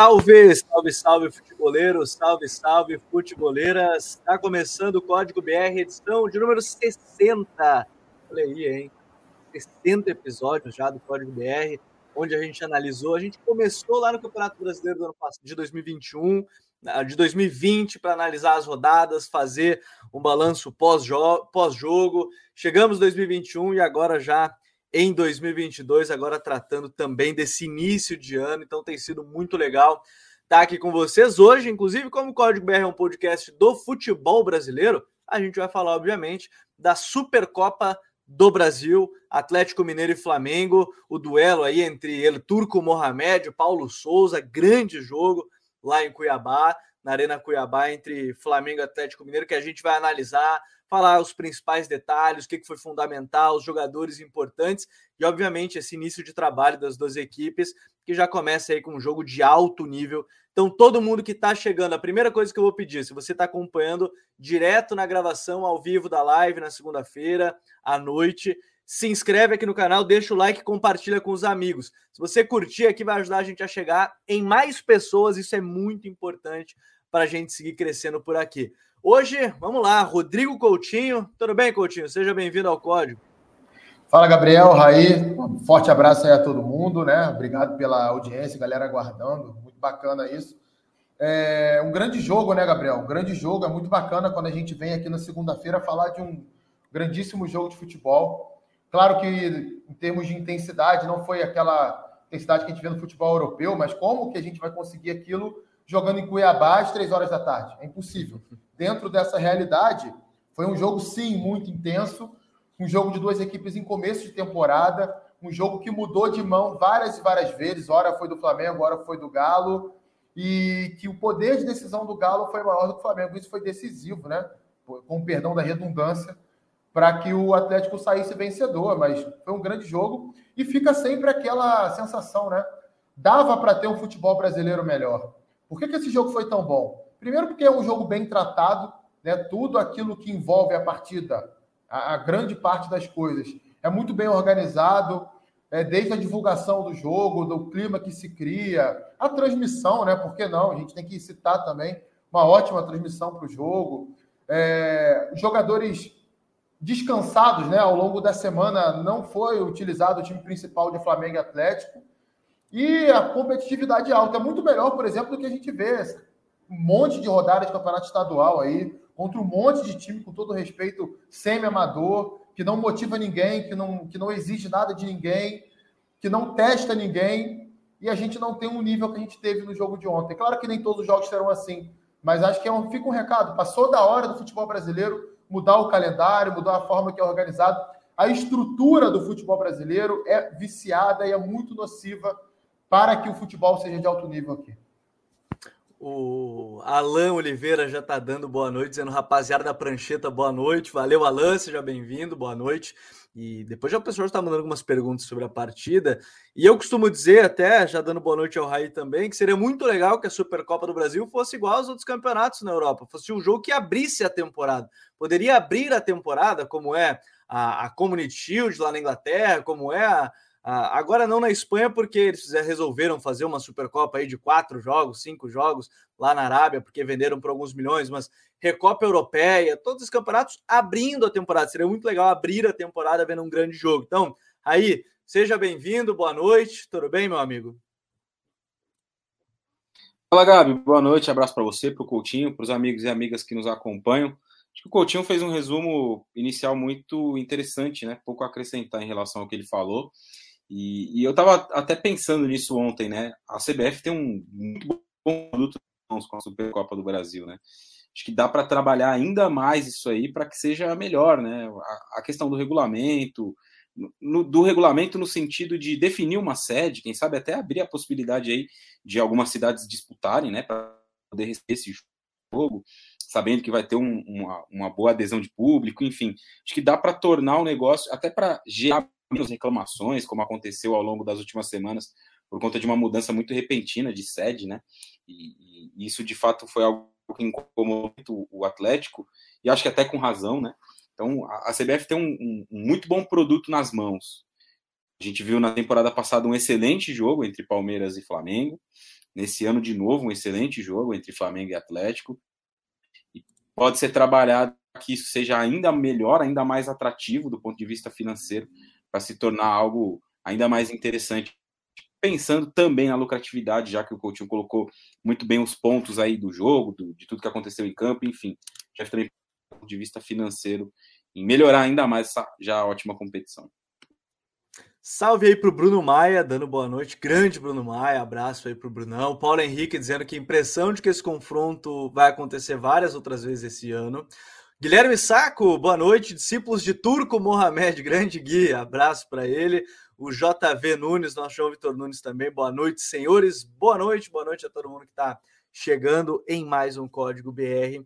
Salve, salve, salve, futeboleiros, salve, salve, futeboleiras. Está começando o Código BR, edição de número 60. Olha aí, hein? 60 episódios já do Código BR, onde a gente analisou. A gente começou lá no Campeonato Brasileiro do ano passado, de 2021, de 2020, para analisar as rodadas, fazer um balanço pós-jogo. Pós Chegamos em 2021 e agora já em 2022, agora tratando também desse início de ano, então tem sido muito legal estar aqui com vocês. Hoje, inclusive como o Código BR é um podcast do futebol brasileiro, a gente vai falar obviamente da Supercopa do Brasil, Atlético Mineiro e Flamengo, o duelo aí entre ele Turco Mohamed, Paulo Souza, grande jogo lá em Cuiabá, na Arena Cuiabá entre Flamengo e Atlético Mineiro que a gente vai analisar, falar os principais detalhes, o que foi fundamental, os jogadores importantes e, obviamente, esse início de trabalho das duas equipes, que já começa aí com um jogo de alto nível. Então, todo mundo que está chegando, a primeira coisa que eu vou pedir, se você está acompanhando direto na gravação ao vivo da live na segunda-feira à noite, se inscreve aqui no canal, deixa o like, compartilha com os amigos. Se você curtir aqui, vai ajudar a gente a chegar em mais pessoas, isso é muito importante para a gente seguir crescendo por aqui. Hoje, vamos lá, Rodrigo Coutinho. Tudo bem, Coutinho? Seja bem-vindo ao Código. Fala, Gabriel, Raí. Um forte abraço aí a todo mundo, né? Obrigado pela audiência, galera aguardando. Muito bacana isso. É um grande jogo, né, Gabriel? Um grande jogo. É muito bacana quando a gente vem aqui na segunda-feira falar de um grandíssimo jogo de futebol. Claro que, em termos de intensidade, não foi aquela intensidade que a gente vê no futebol europeu, mas como que a gente vai conseguir aquilo jogando em Cuiabá às três horas da tarde? É impossível dentro dessa realidade, foi um jogo, sim, muito intenso, um jogo de duas equipes em começo de temporada, um jogo que mudou de mão várias e várias vezes, ora foi do Flamengo, ora foi do Galo, e que o poder de decisão do Galo foi maior do que o Flamengo. Isso foi decisivo, né? Com perdão da redundância, para que o Atlético saísse vencedor, mas foi um grande jogo e fica sempre aquela sensação, né? Dava para ter um futebol brasileiro melhor. Por que, que esse jogo foi tão bom? Primeiro, porque é um jogo bem tratado, né? tudo aquilo que envolve a partida, a, a grande parte das coisas, é muito bem organizado, é, desde a divulgação do jogo, do clima que se cria, a transmissão, né? Por que não? A gente tem que citar também uma ótima transmissão para o jogo. É, jogadores descansados, né? Ao longo da semana não foi utilizado o time principal de Flamengo e Atlético. E a competitividade alta é muito melhor, por exemplo, do que a gente vê um monte de rodadas de campeonato estadual aí, contra um monte de time, com todo respeito, semi-amador, que não motiva ninguém, que não, que não exige nada de ninguém, que não testa ninguém, e a gente não tem um nível que a gente teve no jogo de ontem. Claro que nem todos os jogos serão assim, mas acho que é um, fica um recado. Passou da hora do futebol brasileiro mudar o calendário, mudar a forma que é organizado. A estrutura do futebol brasileiro é viciada e é muito nociva para que o futebol seja de alto nível aqui. O Alan Oliveira já está dando boa noite, dizendo rapaziada da prancheta, boa noite. Valeu, Alan, seja bem-vindo, boa noite. E depois já o pessoal está mandando algumas perguntas sobre a partida. E eu costumo dizer, até já dando boa noite ao Raí também, que seria muito legal que a Supercopa do Brasil fosse igual aos outros campeonatos na Europa, fosse um jogo que abrisse a temporada. Poderia abrir a temporada, como é a, a Community Shield lá na Inglaterra, como é a, ah, agora não na Espanha, porque eles resolveram fazer uma Supercopa aí de quatro jogos, cinco jogos lá na Arábia, porque venderam por alguns milhões, mas Recopa Europeia, todos os campeonatos abrindo a temporada. Seria muito legal abrir a temporada vendo um grande jogo. Então, aí, seja bem-vindo, boa noite, tudo bem, meu amigo? Fala, Gabi, boa noite, abraço para você, para o Coutinho, para os amigos e amigas que nos acompanham. Acho que o Coutinho fez um resumo inicial muito interessante, né? Pouco a acrescentar em relação ao que ele falou. E, e eu estava até pensando nisso ontem, né? A CBF tem um muito bom produto com a Supercopa do Brasil, né? Acho que dá para trabalhar ainda mais isso aí para que seja melhor, né? A, a questão do regulamento, no, do regulamento no sentido de definir uma sede, quem sabe até abrir a possibilidade aí de algumas cidades disputarem, né? Para poder receber esse jogo, sabendo que vai ter um, uma, uma boa adesão de público, enfim. Acho que dá para tornar o negócio, até para gerar menos reclamações, como aconteceu ao longo das últimas semanas, por conta de uma mudança muito repentina de sede, né? E, e isso de fato foi algo que incomodou muito o Atlético, e acho que até com razão, né? Então a, CBF tem um, um, um muito bom produto nas mãos. A gente viu na temporada passada um excelente jogo entre Palmeiras e Flamengo. nesse ano de novo, um excelente jogo entre Flamengo e Atlético. E pode ser trabalhado que isso seja ainda melhor, ainda mais atrativo do ponto de vista financeiro, para se tornar algo ainda mais interessante. Pensando também na lucratividade, já que o Coutinho colocou muito bem os pontos aí do jogo, do, de tudo que aconteceu em campo, enfim, já também de vista financeiro, em melhorar ainda mais essa já ótima competição. Salve aí pro Bruno Maia, dando boa noite. Grande Bruno Maia, abraço aí pro Brunão. Paulo Henrique dizendo que impressão de que esse confronto vai acontecer várias outras vezes esse ano. Guilherme Saco, boa noite. Discípulos de Turco Mohamed, grande guia, abraço para ele. O JV Nunes, nosso João Vitor Nunes também, boa noite, senhores. Boa noite, boa noite a todo mundo que está chegando em mais um Código BR.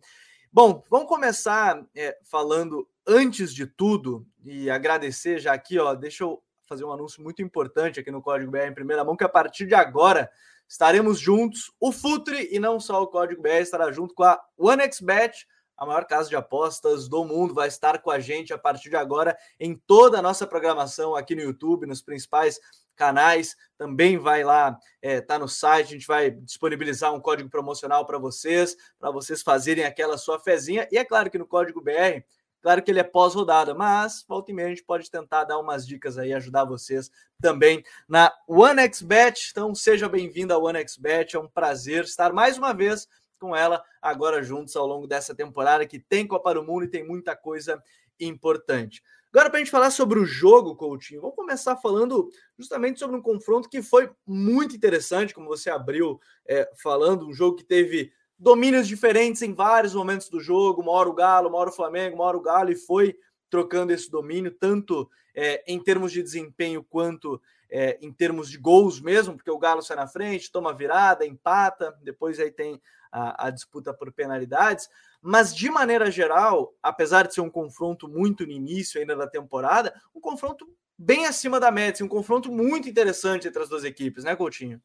Bom, vamos começar é, falando antes de tudo e agradecer já aqui, ó, deixa eu fazer um anúncio muito importante aqui no Código BR em primeira mão, que a partir de agora estaremos juntos. O Futre e não só o Código BR estará junto com a OneXBet, a maior casa de apostas do mundo, vai estar com a gente a partir de agora em toda a nossa programação aqui no YouTube, nos principais canais. Também vai lá, é, tá no site, a gente vai disponibilizar um código promocional para vocês, para vocês fazerem aquela sua fezinha. E é claro que no código BR Claro que ele é pós-rodada, mas volta e meia a gente pode tentar dar umas dicas aí, ajudar vocês também na OneXBet. Então seja bem-vindo à OneXBet, é um prazer estar mais uma vez com ela agora juntos ao longo dessa temporada que tem Copa do Mundo e tem muita coisa importante. Agora, para a gente falar sobre o jogo, Coutinho, vamos começar falando justamente sobre um confronto que foi muito interessante, como você abriu é, falando, um jogo que teve domínios diferentes em vários momentos do jogo, uma hora o Galo, uma hora o Flamengo, uma hora o Galo, e foi trocando esse domínio, tanto é, em termos de desempenho quanto é, em termos de gols mesmo, porque o Galo sai na frente, toma virada, empata, depois aí tem a, a disputa por penalidades. Mas de maneira geral, apesar de ser um confronto muito no início ainda da temporada, um confronto bem acima da média, assim, um confronto muito interessante entre as duas equipes, né, Coutinho?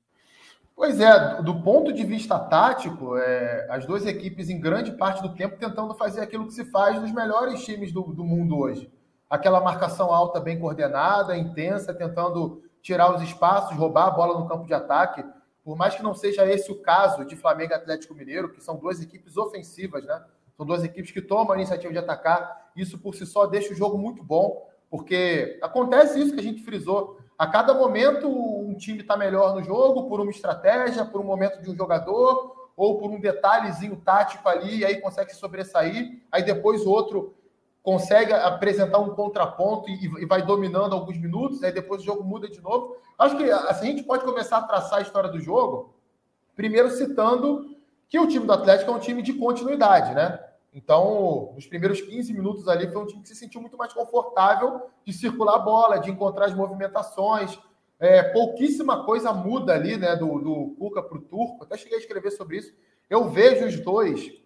Pois é, do ponto de vista tático, é, as duas equipes, em grande parte do tempo, tentando fazer aquilo que se faz nos melhores times do, do mundo hoje. Aquela marcação alta bem coordenada, intensa, tentando tirar os espaços, roubar a bola no campo de ataque. Por mais que não seja esse o caso de Flamengo e Atlético Mineiro, que são duas equipes ofensivas, né? São duas equipes que tomam a iniciativa de atacar. Isso por si só deixa o jogo muito bom, porque acontece isso que a gente frisou a cada momento, um time está melhor no jogo por uma estratégia, por um momento de um jogador, ou por um detalhezinho tático ali, e aí consegue sobressair. Aí depois o outro consegue apresentar um contraponto e, e vai dominando alguns minutos, aí depois o jogo muda de novo. Acho que assim, a gente pode começar a traçar a história do jogo, primeiro citando que o time do Atlético é um time de continuidade, né? Então, nos primeiros 15 minutos ali, foi um time que se sentiu muito mais confortável de circular a bola, de encontrar as movimentações. É, pouquíssima coisa muda ali, né, do, do Cuca para o Turco. Até cheguei a escrever sobre isso. Eu vejo os dois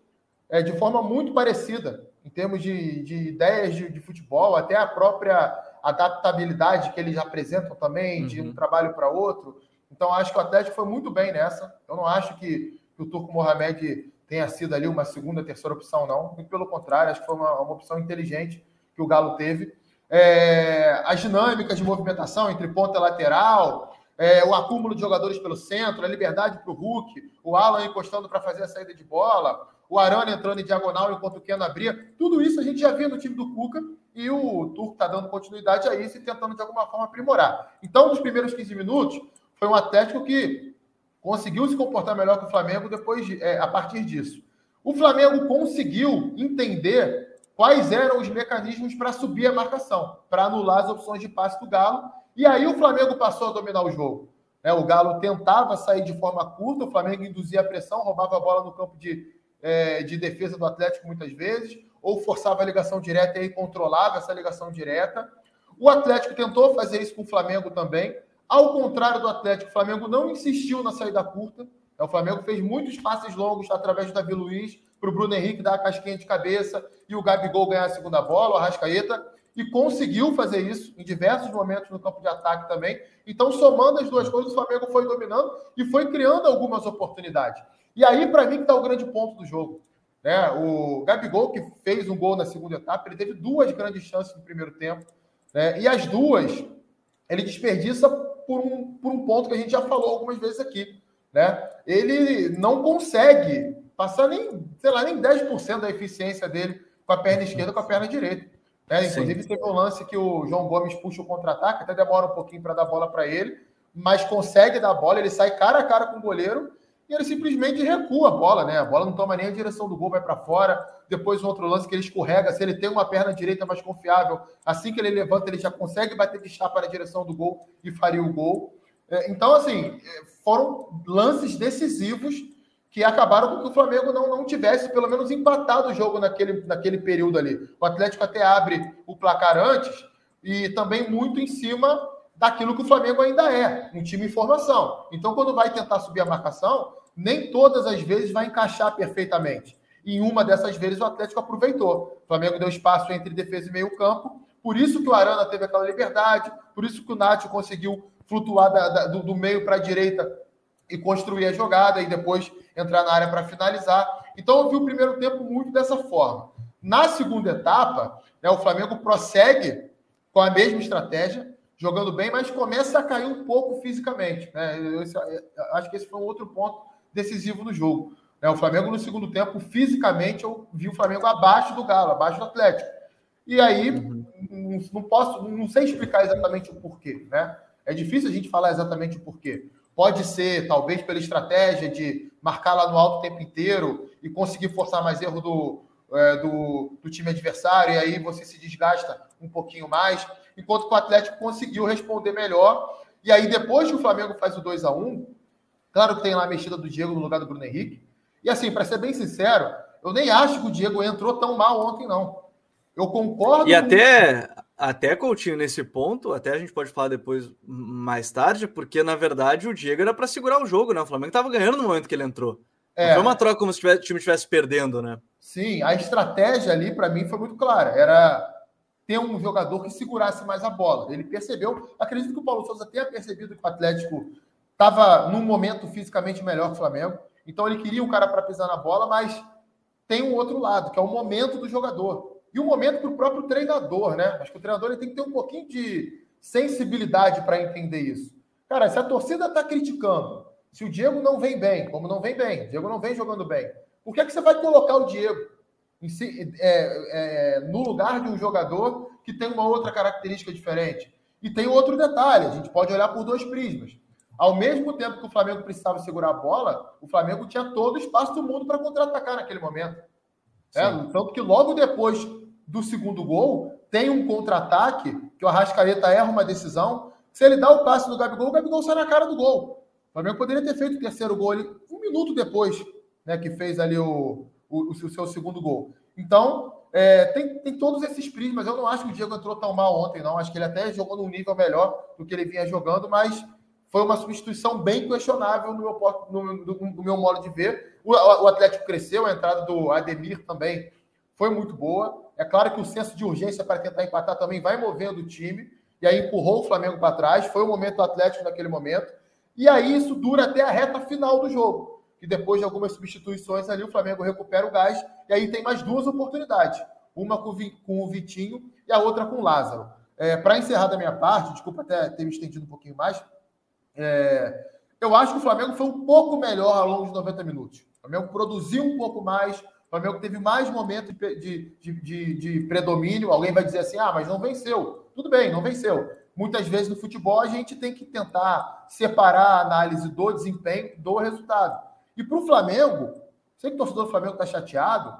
é, de forma muito parecida, em termos de, de ideias de, de, futebol, até a própria adaptabilidade que eles apresentam também, uhum. de um trabalho para outro. Então, acho que o Atlético foi muito bem nessa. Eu não acho que, que o Turco Mohamed tenha sido ali uma segunda, terceira opção, não. Muito pelo contrário, acho que foi uma, uma opção inteligente que o Galo teve. É, as dinâmicas de movimentação entre ponta e lateral, é, o acúmulo de jogadores pelo centro, a liberdade para o Hulk, o Alan encostando para fazer a saída de bola, o Arana entrando em diagonal enquanto o Keno abria. Tudo isso a gente já viu no time do Cuca e o Turco está dando continuidade a isso e tentando de alguma forma aprimorar. Então, nos primeiros 15 minutos, foi um Atlético que conseguiu se comportar melhor que o Flamengo depois de, é, a partir disso. O Flamengo conseguiu entender quais eram os mecanismos para subir a marcação, para anular as opções de passe do Galo. E aí o Flamengo passou a dominar o jogo. É, o Galo tentava sair de forma curta, o Flamengo induzia a pressão, roubava a bola no campo de, é, de defesa do Atlético muitas vezes, ou forçava a ligação direta e aí controlava essa ligação direta. O Atlético tentou fazer isso com o Flamengo também, ao contrário do Atlético, o Flamengo não insistiu na saída curta. O Flamengo fez muitos passes longos através do Davi Luiz para o Bruno Henrique dar a casquinha de cabeça e o Gabigol ganhar a segunda bola, o Arrascaeta, e conseguiu fazer isso em diversos momentos no campo de ataque também. Então, somando as duas coisas, o Flamengo foi dominando e foi criando algumas oportunidades. E aí, para mim, que está o grande ponto do jogo. Né? O Gabigol, que fez um gol na segunda etapa, ele teve duas grandes chances no primeiro tempo. Né? E as duas, ele desperdiça por um, por um ponto que a gente já falou algumas vezes aqui. né? Ele não consegue passar nem, sei lá, nem 10% da eficiência dele com a perna esquerda com a perna direita. Né? Inclusive, Sim. teve um lance que o João Gomes puxa o contra-ataque, até demora um pouquinho para dar bola para ele, mas consegue dar a bola, ele sai cara a cara com o goleiro e ele simplesmente recua a bola, né? A bola não toma nem a direção do gol, vai para fora. Depois, um outro lance que ele escorrega. Se ele tem uma perna direita mais confiável, assim que ele levanta, ele já consegue bater de chapa na direção do gol e faria o gol. É, então, assim, é, foram lances decisivos que acabaram com que o Flamengo não, não tivesse, pelo menos, empatado o jogo naquele, naquele período ali. O Atlético até abre o placar antes e também muito em cima daquilo que o Flamengo ainda é, um time em formação. Então, quando vai tentar subir a marcação, nem todas as vezes vai encaixar perfeitamente. Em uma dessas vezes, o Atlético aproveitou. O Flamengo deu espaço entre defesa e meio-campo, por isso que o Arana teve aquela liberdade, por isso que o Nath conseguiu flutuar da, da, do, do meio para a direita e construir a jogada e depois entrar na área para finalizar. Então, eu vi o primeiro tempo muito dessa forma. Na segunda etapa, né, o Flamengo prossegue com a mesma estratégia, jogando bem, mas começa a cair um pouco fisicamente. Né? Eu, eu, acho que esse foi um outro ponto decisivo no jogo. Né? O Flamengo, no segundo tempo, fisicamente, eu vi o Flamengo abaixo do Galo, abaixo do Atlético. E aí, uhum. não, não posso, não sei explicar exatamente o porquê. Né? É difícil a gente falar exatamente o porquê. Pode ser, talvez, pela estratégia de marcar lá no alto o tempo inteiro e conseguir forçar mais erro do, é, do, do, time adversário, e aí você se desgasta um pouquinho mais enquanto que o Atlético conseguiu responder melhor. E aí, depois que o Flamengo faz o 2 a 1 claro que tem lá a mexida do Diego no lugar do Bruno Henrique. E assim, para ser bem sincero, eu nem acho que o Diego entrou tão mal ontem, não. Eu concordo. E até, até Coutinho, nesse ponto, até a gente pode falar depois, mais tarde, porque na verdade o Diego era para segurar o jogo, né? O Flamengo estava ganhando no momento que ele entrou. É. Não foi uma troca como se o time estivesse perdendo, né? Sim, a estratégia ali, para mim, foi muito clara. Era ter um jogador que segurasse mais a bola. Ele percebeu, acredito que o Paulo Souza tenha percebido que o Atlético estava num momento fisicamente melhor que o Flamengo, então ele queria um cara para pisar na bola, mas tem um outro lado, que é o momento do jogador. E o momento para o próprio treinador, né? Acho que o treinador ele tem que ter um pouquinho de sensibilidade para entender isso. Cara, se a torcida está criticando, se o Diego não vem bem, como não vem bem, o Diego não vem jogando bem, por que, é que você vai colocar o Diego? si, é, é, no lugar de um jogador que tem uma outra característica diferente. E tem outro detalhe: a gente pode olhar por dois prismas. Ao mesmo tempo que o Flamengo precisava segurar a bola, o Flamengo tinha todo o espaço do mundo para contra-atacar naquele momento. É, tanto que logo depois do segundo gol, tem um contra-ataque que o Arrascaeta erra uma decisão. Se ele dá o passe do Gabigol, o Gabigol sai na cara do gol. O Flamengo poderia ter feito o terceiro gol ali um minuto depois, né, que fez ali o, o, o seu segundo gol. Então, é, tem, tem todos esses prismas. Eu não acho que o Diego entrou tão mal ontem, não. Acho que ele até jogou num nível melhor do que ele vinha jogando, mas foi uma substituição bem questionável no meu, no, no, no meu modo de ver. O, o, Atlético cresceu, a entrada do Ademir também foi muito boa. É claro que o senso de urgência para tentar empatar também vai movendo o time, e aí empurrou o Flamengo para trás. Foi o momento do Atlético naquele momento. E aí isso dura até a reta final do jogo e depois de algumas substituições ali, o Flamengo recupera o gás, e aí tem mais duas oportunidades. Uma com o Vitinho e a outra com o Lázaro. É, Para encerrar da minha parte, desculpa até ter me estendido um pouquinho mais, é, eu acho que o Flamengo foi um pouco melhor ao longo de 90 minutos. O Flamengo produziu um pouco mais, Flamengo teve mais momentos de, de, de, de predomínio. Alguém vai dizer assim: ah, mas não venceu. Tudo bem, não venceu. Muitas vezes no futebol a gente tem que tentar separar a análise do desempenho do resultado. E para o Flamengo, sei que o torcedor do Flamengo está chateado,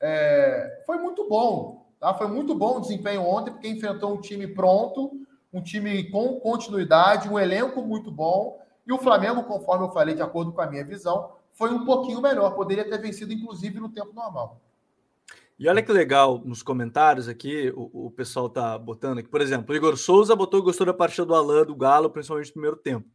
é, foi muito bom. Tá? Foi muito bom o desempenho ontem, porque enfrentou um time pronto, um time com continuidade, um elenco muito bom. E o Flamengo, conforme eu falei, de acordo com a minha visão, foi um pouquinho melhor. Poderia ter vencido, inclusive, no tempo normal. E olha que legal nos comentários aqui, o, o pessoal tá botando aqui. Por exemplo, Igor Souza botou que gostou da partida do Alain, do Galo, principalmente no primeiro tempo.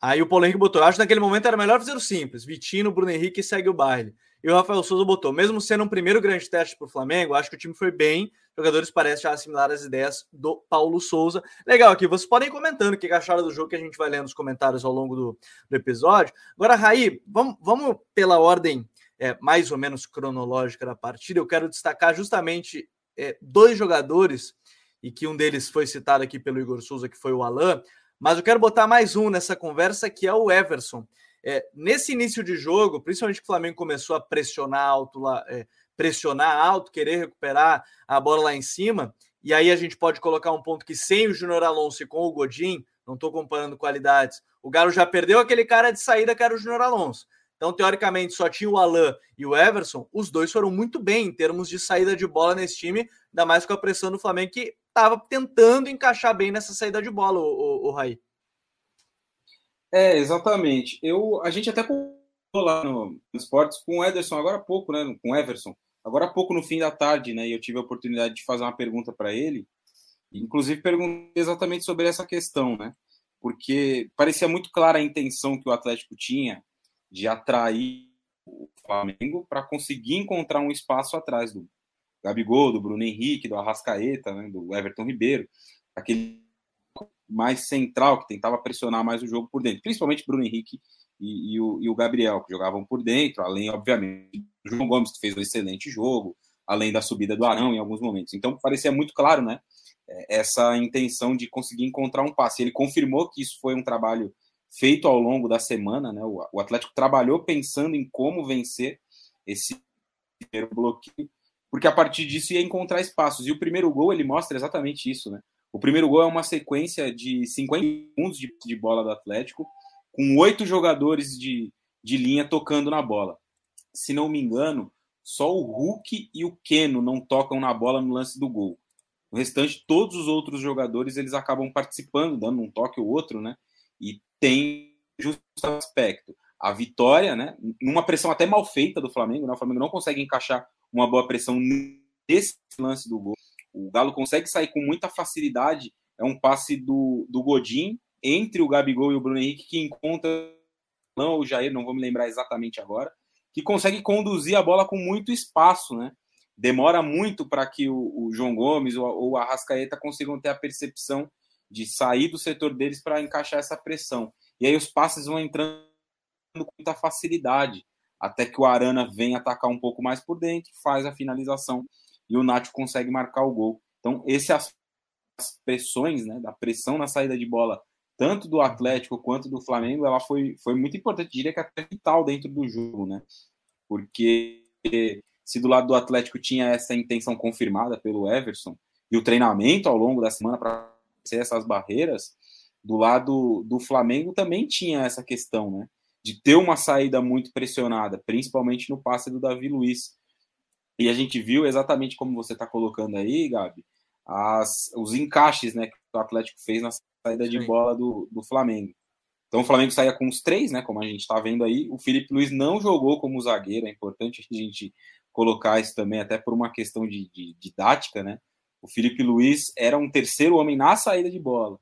Aí o Paulo Henrique botou: acho que naquele momento era melhor fazer o simples. Vitino, Bruno Henrique segue o baile. E o Rafael Souza botou: mesmo sendo um primeiro grande teste para o Flamengo, acho que o time foi bem. Jogadores parecem já assimilar as ideias do Paulo Souza. Legal aqui, vocês podem ir comentando o que acharam do jogo que a gente vai lendo nos comentários ao longo do, do episódio. Agora, Raí, vamos, vamos pela ordem é, mais ou menos cronológica da partida. Eu quero destacar justamente é, dois jogadores, e que um deles foi citado aqui pelo Igor Souza, que foi o Alain. Mas eu quero botar mais um nessa conversa, que é o Everson. É, nesse início de jogo, principalmente que o Flamengo começou a pressionar alto, lá, é, pressionar alto, querer recuperar a bola lá em cima, e aí a gente pode colocar um ponto que sem o Júnior Alonso e com o Godin, não estou comparando qualidades, o Galo já perdeu aquele cara de saída que era o Júnior Alonso. Então, teoricamente, só tinha o Alain e o Everson. Os dois foram muito bem em termos de saída de bola nesse time, ainda mais com a pressão do Flamengo, que estava tentando encaixar bem nessa saída de bola, o, o, o Raí. É, exatamente. Eu, a gente até lá no, no esportes com o Ederson agora há pouco, né? Com o Everson, agora há pouco no fim da tarde, né? E eu tive a oportunidade de fazer uma pergunta para ele. Inclusive perguntei exatamente sobre essa questão, né? Porque parecia muito clara a intenção que o Atlético tinha de atrair o Flamengo para conseguir encontrar um espaço atrás do Gabigol, do Bruno Henrique, do Arrascaeta, né, do Everton Ribeiro, aquele mais central que tentava pressionar mais o jogo por dentro, principalmente Bruno Henrique e, e, o, e o, Gabriel, que jogavam por dentro, além, obviamente, do João Gomes, que fez um excelente jogo, além da subida do Arão em alguns momentos. Então, parecia muito claro, né? Essa intenção de conseguir encontrar um passe. Ele confirmou que isso foi um trabalho feito ao longo da semana, né? O, Atlético trabalhou pensando em como vencer esse primeiro bloqueio, porque a partir disso ia encontrar espaços. E o primeiro gol ele mostra exatamente isso, né? O primeiro gol é uma sequência de 50 segundos de, de bola do Atlético, com oito jogadores de, de linha tocando na bola. Se não me engano, só o Hulk e o Keno não tocam na bola no lance do gol. O restante, todos os outros jogadores, eles acabam participando, dando um toque ou outro, né? E tem justo aspecto. A vitória, né? Numa pressão até mal feita do Flamengo, né? O Flamengo não consegue encaixar uma boa pressão nesse lance do gol. O Galo consegue sair com muita facilidade. É um passe do, do Godin entre o Gabigol e o Bruno Henrique que encontra não o Jair, não vou me lembrar exatamente agora, que consegue conduzir a bola com muito espaço, né? Demora muito para que o, o, João Gomes ou, ou a Rascaeta consigam ter a percepção de sair do setor deles para encaixar essa pressão. E aí os passes vão entrando com muita facilidade, até que o Arana vem atacar um pouco mais por dentro, faz a finalização e o Nacho consegue marcar o gol. Então, esse as pressões, né, da pressão na saída de bola, tanto do Atlético quanto do Flamengo, ela foi, foi muito importante, diria que até vital dentro do jogo, né? Porque se do lado do Atlético tinha essa intenção confirmada pelo Everson e o treinamento ao longo da semana para vencer essas barreiras, do lado do Flamengo também tinha essa questão, né? De ter uma saída muito pressionada, principalmente no passe do Davi Luiz. E a gente viu exatamente como você está colocando aí, Gabi, as, os encaixes né, que o Atlético fez na saída de bola do, do Flamengo. Então o Flamengo saía com os três, né? Como a gente está vendo aí. O Felipe Luiz não jogou como zagueiro, é importante a gente colocar isso também, até por uma questão de, de didática, né? O Felipe Luiz era um terceiro homem na saída de bola.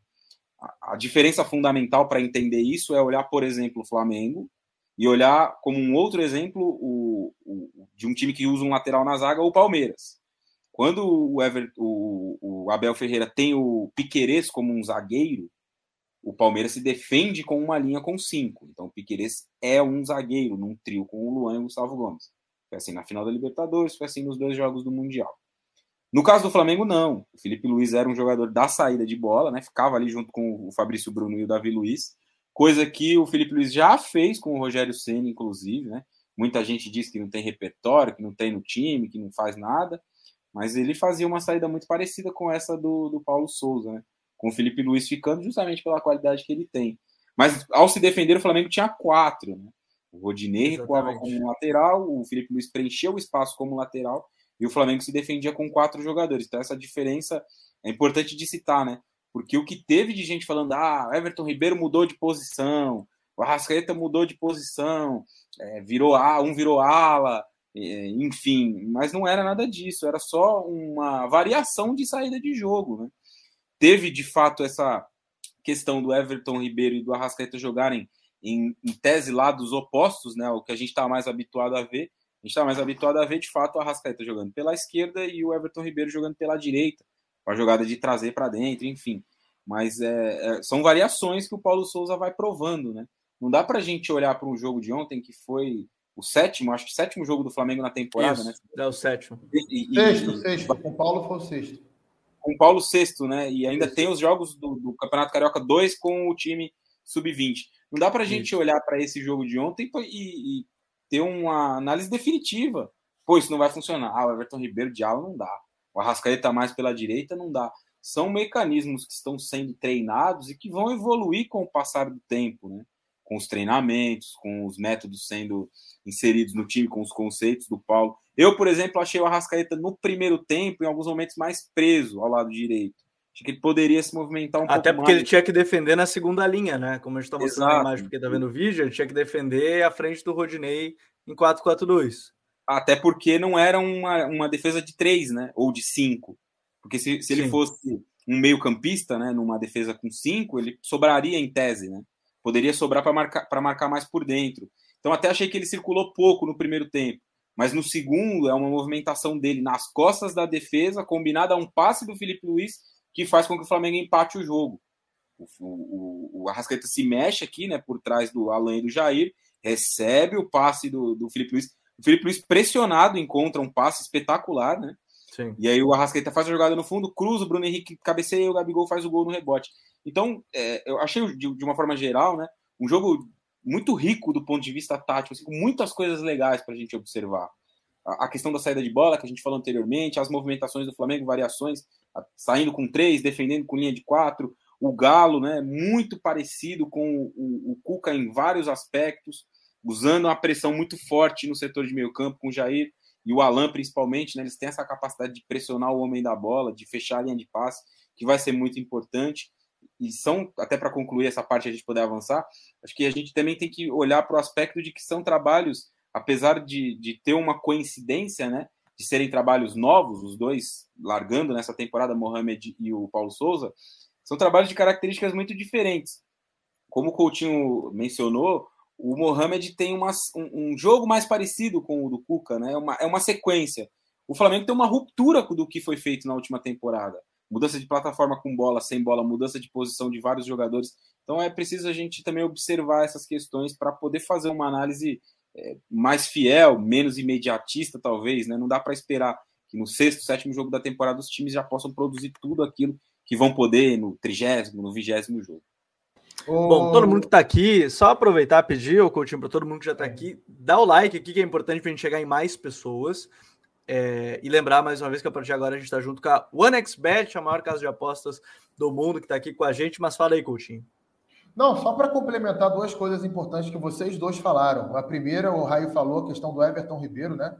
A, a diferença fundamental para entender isso é olhar, por exemplo, o Flamengo e olhar como um outro exemplo o, o, de um time que usa um lateral na zaga, o Palmeiras. Quando o, Ever, o, o Abel Ferreira tem o Piquerez como um zagueiro, o Palmeiras se defende com uma linha com cinco. Então o Piquerez é um zagueiro num trio com o Luan e o Gustavo Gomes. Foi assim na final da Libertadores, foi assim nos dois jogos do Mundial. No caso do Flamengo, não. O Felipe Luiz era um jogador da saída de bola, né? Ficava ali junto com o Fabrício Bruno e o Davi Luiz, coisa que o Felipe Luiz já fez com o Rogério Senna, inclusive, né? Muita gente diz que não tem repertório, que não tem no time, que não faz nada, mas ele fazia uma saída muito parecida com essa do, do Paulo Souza, né? Com o Felipe Luiz ficando justamente pela qualidade que ele tem. Mas ao se defender, o Flamengo tinha quatro, né? O Rodinei recuava como lateral, o Felipe Luiz preencheu o espaço como lateral e o Flamengo se defendia com quatro jogadores. Então, essa diferença é importante de citar, né? Porque o que teve de gente falando, ah, Everton Ribeiro mudou de posição, o Arrascaeta mudou de posição, é, virou a, um virou ala, é, enfim, mas não era nada disso, era só uma variação de saída de jogo, né? Teve de fato essa questão do Everton Ribeiro e do Arrascaeta jogarem em, em tese lados opostos, né? O que a gente está mais habituado a ver. A gente está mais habituado a ver, de fato, o Arrascaeta jogando pela esquerda e o Everton Ribeiro jogando pela direita, com a jogada de trazer para dentro, enfim. Mas é, é, são variações que o Paulo Souza vai provando, né? Não dá para a gente olhar para um jogo de ontem que foi o sétimo, acho que sétimo jogo do Flamengo na temporada, Isso, né? É o sétimo. E, e, sexto, e, sexto. Com o Paulo foi o sexto. Com o Paulo sexto, né? E ainda Isso. tem os jogos do, do Campeonato Carioca 2 com o time sub-20. Não dá para a gente olhar para esse jogo de ontem e, e, ter uma análise definitiva. Pô, isso não vai funcionar. Ah, o Everton Ribeiro de ala não dá. O Arrascaeta mais pela direita não dá. São mecanismos que estão sendo treinados e que vão evoluir com o passar do tempo, né? Com os treinamentos, com os métodos sendo inseridos no time, com os conceitos do Paulo. Eu, por exemplo, achei o Arrascaeta no primeiro tempo, em alguns momentos, mais preso ao lado direito. Acho que ele poderia se movimentar um Até pouco Até porque mais. ele tinha que defender na segunda linha, né? Como a gente está mostrando na imagem, porque está vendo o vídeo, ele tinha que defender à frente do Rodinei em 4-4-2. Até porque não era uma, uma defesa de três, né? Ou de cinco. Porque se, se ele fosse um meio-campista, né? Numa defesa com cinco, ele sobraria em tese, né? Poderia sobrar para marcar, marcar mais por dentro. Então até achei que ele circulou pouco no primeiro tempo. Mas no segundo é uma movimentação dele nas costas da defesa, combinada a um passe do Felipe Luiz que faz com que o Flamengo empate o jogo. O, o, o Arrascaeta se mexe aqui, né, por trás do Alan e do Jair, recebe o passe do, do Felipe Luiz. O Felipe Luiz, pressionado, encontra um passe espetacular, né? Sim. E aí o Arrascaeta faz a jogada no fundo, cruza, o Bruno Henrique cabeceia e o Gabigol faz o gol no rebote. Então, é, eu achei, de, de, uma forma geral, né, um jogo muito rico do ponto de vista tático, assim, com muitas coisas legais para a gente observar. A, a questão da saída de bola, que a gente falou anteriormente, as movimentações do Flamengo, variações, saindo com três, defendendo com linha de quatro. O Galo, né, muito parecido com o, o Cuca em vários aspectos, usando uma pressão muito forte no setor de meio campo com o Jair e o Alan principalmente, né, eles têm essa capacidade de pressionar o homem da bola, de fechar a linha de passe, que vai ser muito importante. E são, até para concluir essa parte a gente poder avançar, acho que a gente também tem que olhar para o aspecto de que são trabalhos, apesar de, de ter uma coincidência, né, de serem trabalhos novos, os dois largando nessa temporada, Mohamed e o Paulo Souza, são trabalhos de características muito diferentes. Como o Coutinho mencionou, o Mohamed tem uma, um, um, jogo mais parecido com o do Cuca, né? É uma, é uma sequência. O Flamengo tem uma ruptura do que foi feito na última temporada. Mudança de plataforma com bola, sem bola, mudança de posição de vários jogadores. Então é preciso a gente também observar essas questões para poder fazer uma análise é, mais fiel, menos imediatista, talvez, né? Não dá para esperar que no sexto, sétimo jogo da temporada os times já possam produzir tudo aquilo que vão poder no trigésimo, no vigésimo jogo. Bom, todo mundo que está aqui, só aproveitar, pedir, o Coutinho, para todo mundo que já está aqui, dá o like aqui, que é importante para a gente chegar em mais pessoas. É, e lembrar mais uma vez que a partir de agora a gente está junto com a OneXBet, a maior casa de apostas do mundo, que está aqui com a gente. Mas fala aí, Coutinho. Não, só para complementar duas coisas importantes que vocês dois falaram. A primeira, o Raio falou, a questão do Everton Ribeiro, né?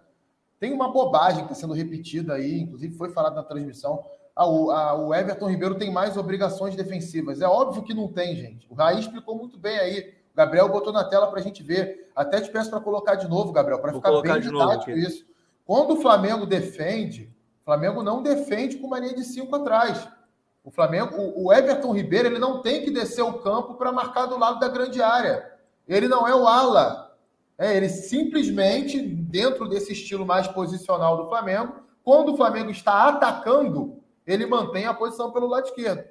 Tem uma bobagem que está sendo repetida aí, inclusive foi falado na transmissão. Ah, o, a, o Everton Ribeiro tem mais obrigações defensivas. É óbvio que não tem, gente. O Raí explicou muito bem aí. O Gabriel botou na tela para a gente ver. Até te peço para colocar de novo, Gabriel, para ficar bem didático isso. Quando o Flamengo defende, o Flamengo não defende com mania de cinco atrás. O Flamengo, o, Everton Ribeiro, ele não tem que descer o campo para marcar do lado da grande área. Ele não é o ala. É, ele simplesmente, dentro desse estilo mais posicional do Flamengo, quando o Flamengo está atacando, ele mantém a posição pelo lado esquerdo.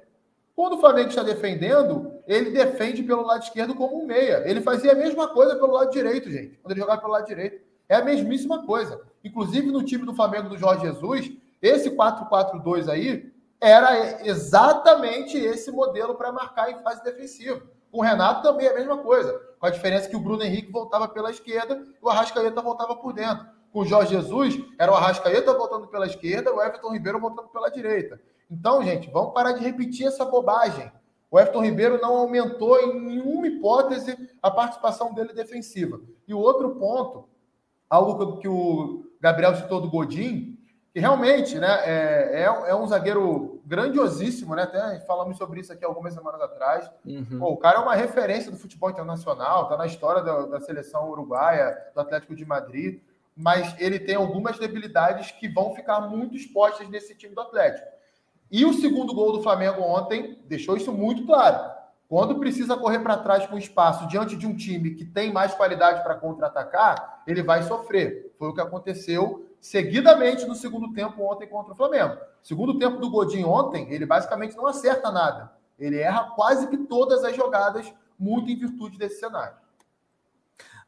Quando o Flamengo está defendendo, ele defende pelo lado esquerdo como um meia. Ele fazia a mesma coisa pelo lado direito, gente. Quando ele jogava pelo lado direito. É a mesmíssima coisa. Inclusive no time do Flamengo do Jorge Jesus, esse 4-4-2 aí era exatamente esse modelo para marcar em fase defensiva. Com o Renato também é a mesma coisa, com a diferença que o Bruno Henrique voltava pela esquerda e o Arrascaeta voltava por dentro. Com o Jorge Jesus, era o Arrascaeta voltando pela esquerda, o Everton Ribeiro voltando pela direita. Então, gente, vamos parar de repetir essa bobagem. O Everton Ribeiro não aumentou em nenhuma hipótese a participação dele defensiva. E o outro ponto, algo que o Gabriel citou do Godin, que realmente né, é, é, é, um zagueiro grandiosíssimo, né? Até falamos sobre isso aqui algumas semanas atrás. Uhum. Pô, o cara é uma referência do futebol internacional, está na história da, da, seleção uruguaia, do Atlético de Madrid, mas ele tem algumas debilidades que vão ficar muito expostas nesse time do Atlético. E o segundo gol do Flamengo ontem deixou isso muito claro. Quando precisa correr para trás com espaço diante de um time que tem mais qualidade para contra-atacar, ele vai sofrer. Foi o que aconteceu seguidamente no segundo tempo ontem contra o Flamengo. Segundo tempo do Godinho ontem, ele basicamente não acerta nada. Ele erra quase que todas as jogadas, muito em virtude desse cenário.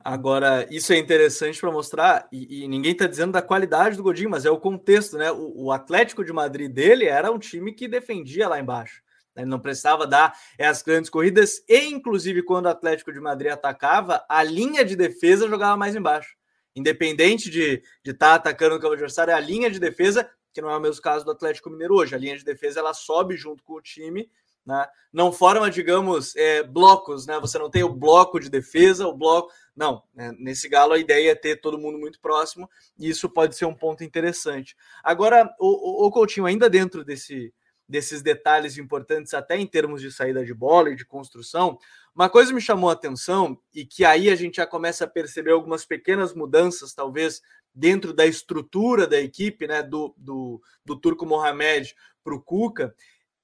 Agora, isso é interessante para mostrar, e, e ninguém está dizendo da qualidade do Godinho, mas é o contexto, né? O, o, Atlético de Madrid dele era um time que defendia lá embaixo. Ele não precisava dar as grandes corridas e, inclusive, quando o Atlético de Madrid atacava, a linha de defesa jogava mais embaixo. Independente de estar tá atacando o campo adversário, a linha de defesa, que não é o mesmo caso do Atlético Mineiro hoje, a linha de defesa ela sobe junto com o time, né? não forma, digamos, é, blocos, né? Você não tem o bloco de defesa, o bloco. Não, né? nesse galo a ideia é ter todo mundo muito próximo, e isso pode ser um ponto interessante. Agora, o, o, o Coutinho, ainda dentro desse desses detalhes importantes, até em termos de saída de bola e de construção. Uma coisa me chamou a atenção e que aí a gente já começa a perceber algumas pequenas mudanças, talvez dentro da estrutura da equipe, né, do, do, do Turco Mohamed para o Cuca,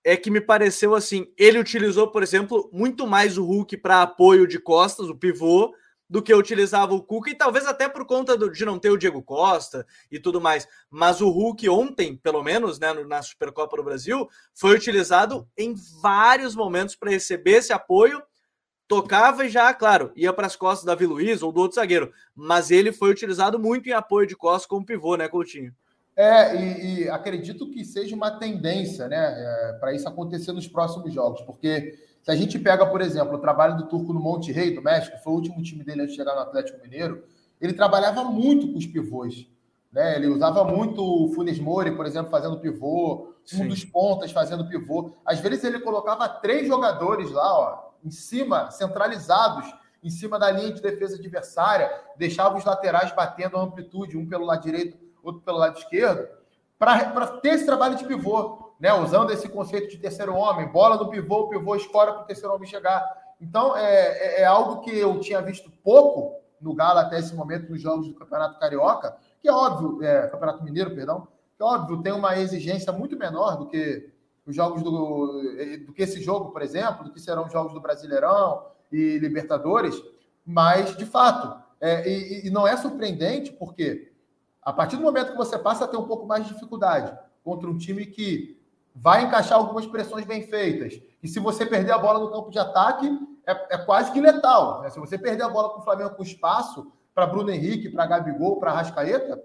é que me pareceu assim: ele utilizou, por exemplo, muito mais o Hulk para apoio de costas, o pivô, do que utilizava o Cuca, e talvez até por conta do, de não ter o Diego Costa e tudo mais. Mas o Hulk ontem, pelo menos, né, na Supercopa do Brasil, foi utilizado em vários momentos para receber esse apoio. Tocava e já, claro, ia para as costas da Davi Luiz ou do outro zagueiro. Mas ele foi utilizado muito em apoio de costas como pivô, né, Coutinho? É, e, e acredito que seja uma tendência, né, é, para isso acontecer nos próximos jogos, porque se a gente pega, por exemplo, o trabalho do Turco no Monte Rei, do México, foi o último time dele antes de chegar no Atlético Mineiro, ele trabalhava muito com os pivôs. Né? Ele usava muito o Funes Mori, por exemplo, fazendo pivô, Sim. um dos pontas fazendo pivô. Às vezes ele colocava três jogadores lá, ó, em cima, centralizados, em cima da linha de defesa adversária, deixava os laterais batendo a amplitude, um pelo lado direito, pelo lado esquerdo, para ter esse trabalho de pivô né, usando esse conceito de terceiro homem, bola no pivô, pivô escora para o terceiro homem chegar. Então, é, é, é, algo que eu tinha visto pouco no Galo até esse momento nos jogos do Campeonato Carioca, que é óbvio, é, Campeonato Mineiro, perdão, que é óbvio, tem uma exigência muito menor do que os jogos do, do que esse jogo, por exemplo, do que serão os jogos do Brasileirão e Libertadores, mas, de fato, é, e, e não é surpreendente, porque a partir do momento que você passa a ter um pouco mais de dificuldade contra um time que vai encaixar algumas pressões bem feitas. E se você perder a bola no campo de ataque, é, é quase que letal. Né? Se você perder a bola com o Flamengo com espaço para Bruno Henrique, para Gabigol, para Rascaeta,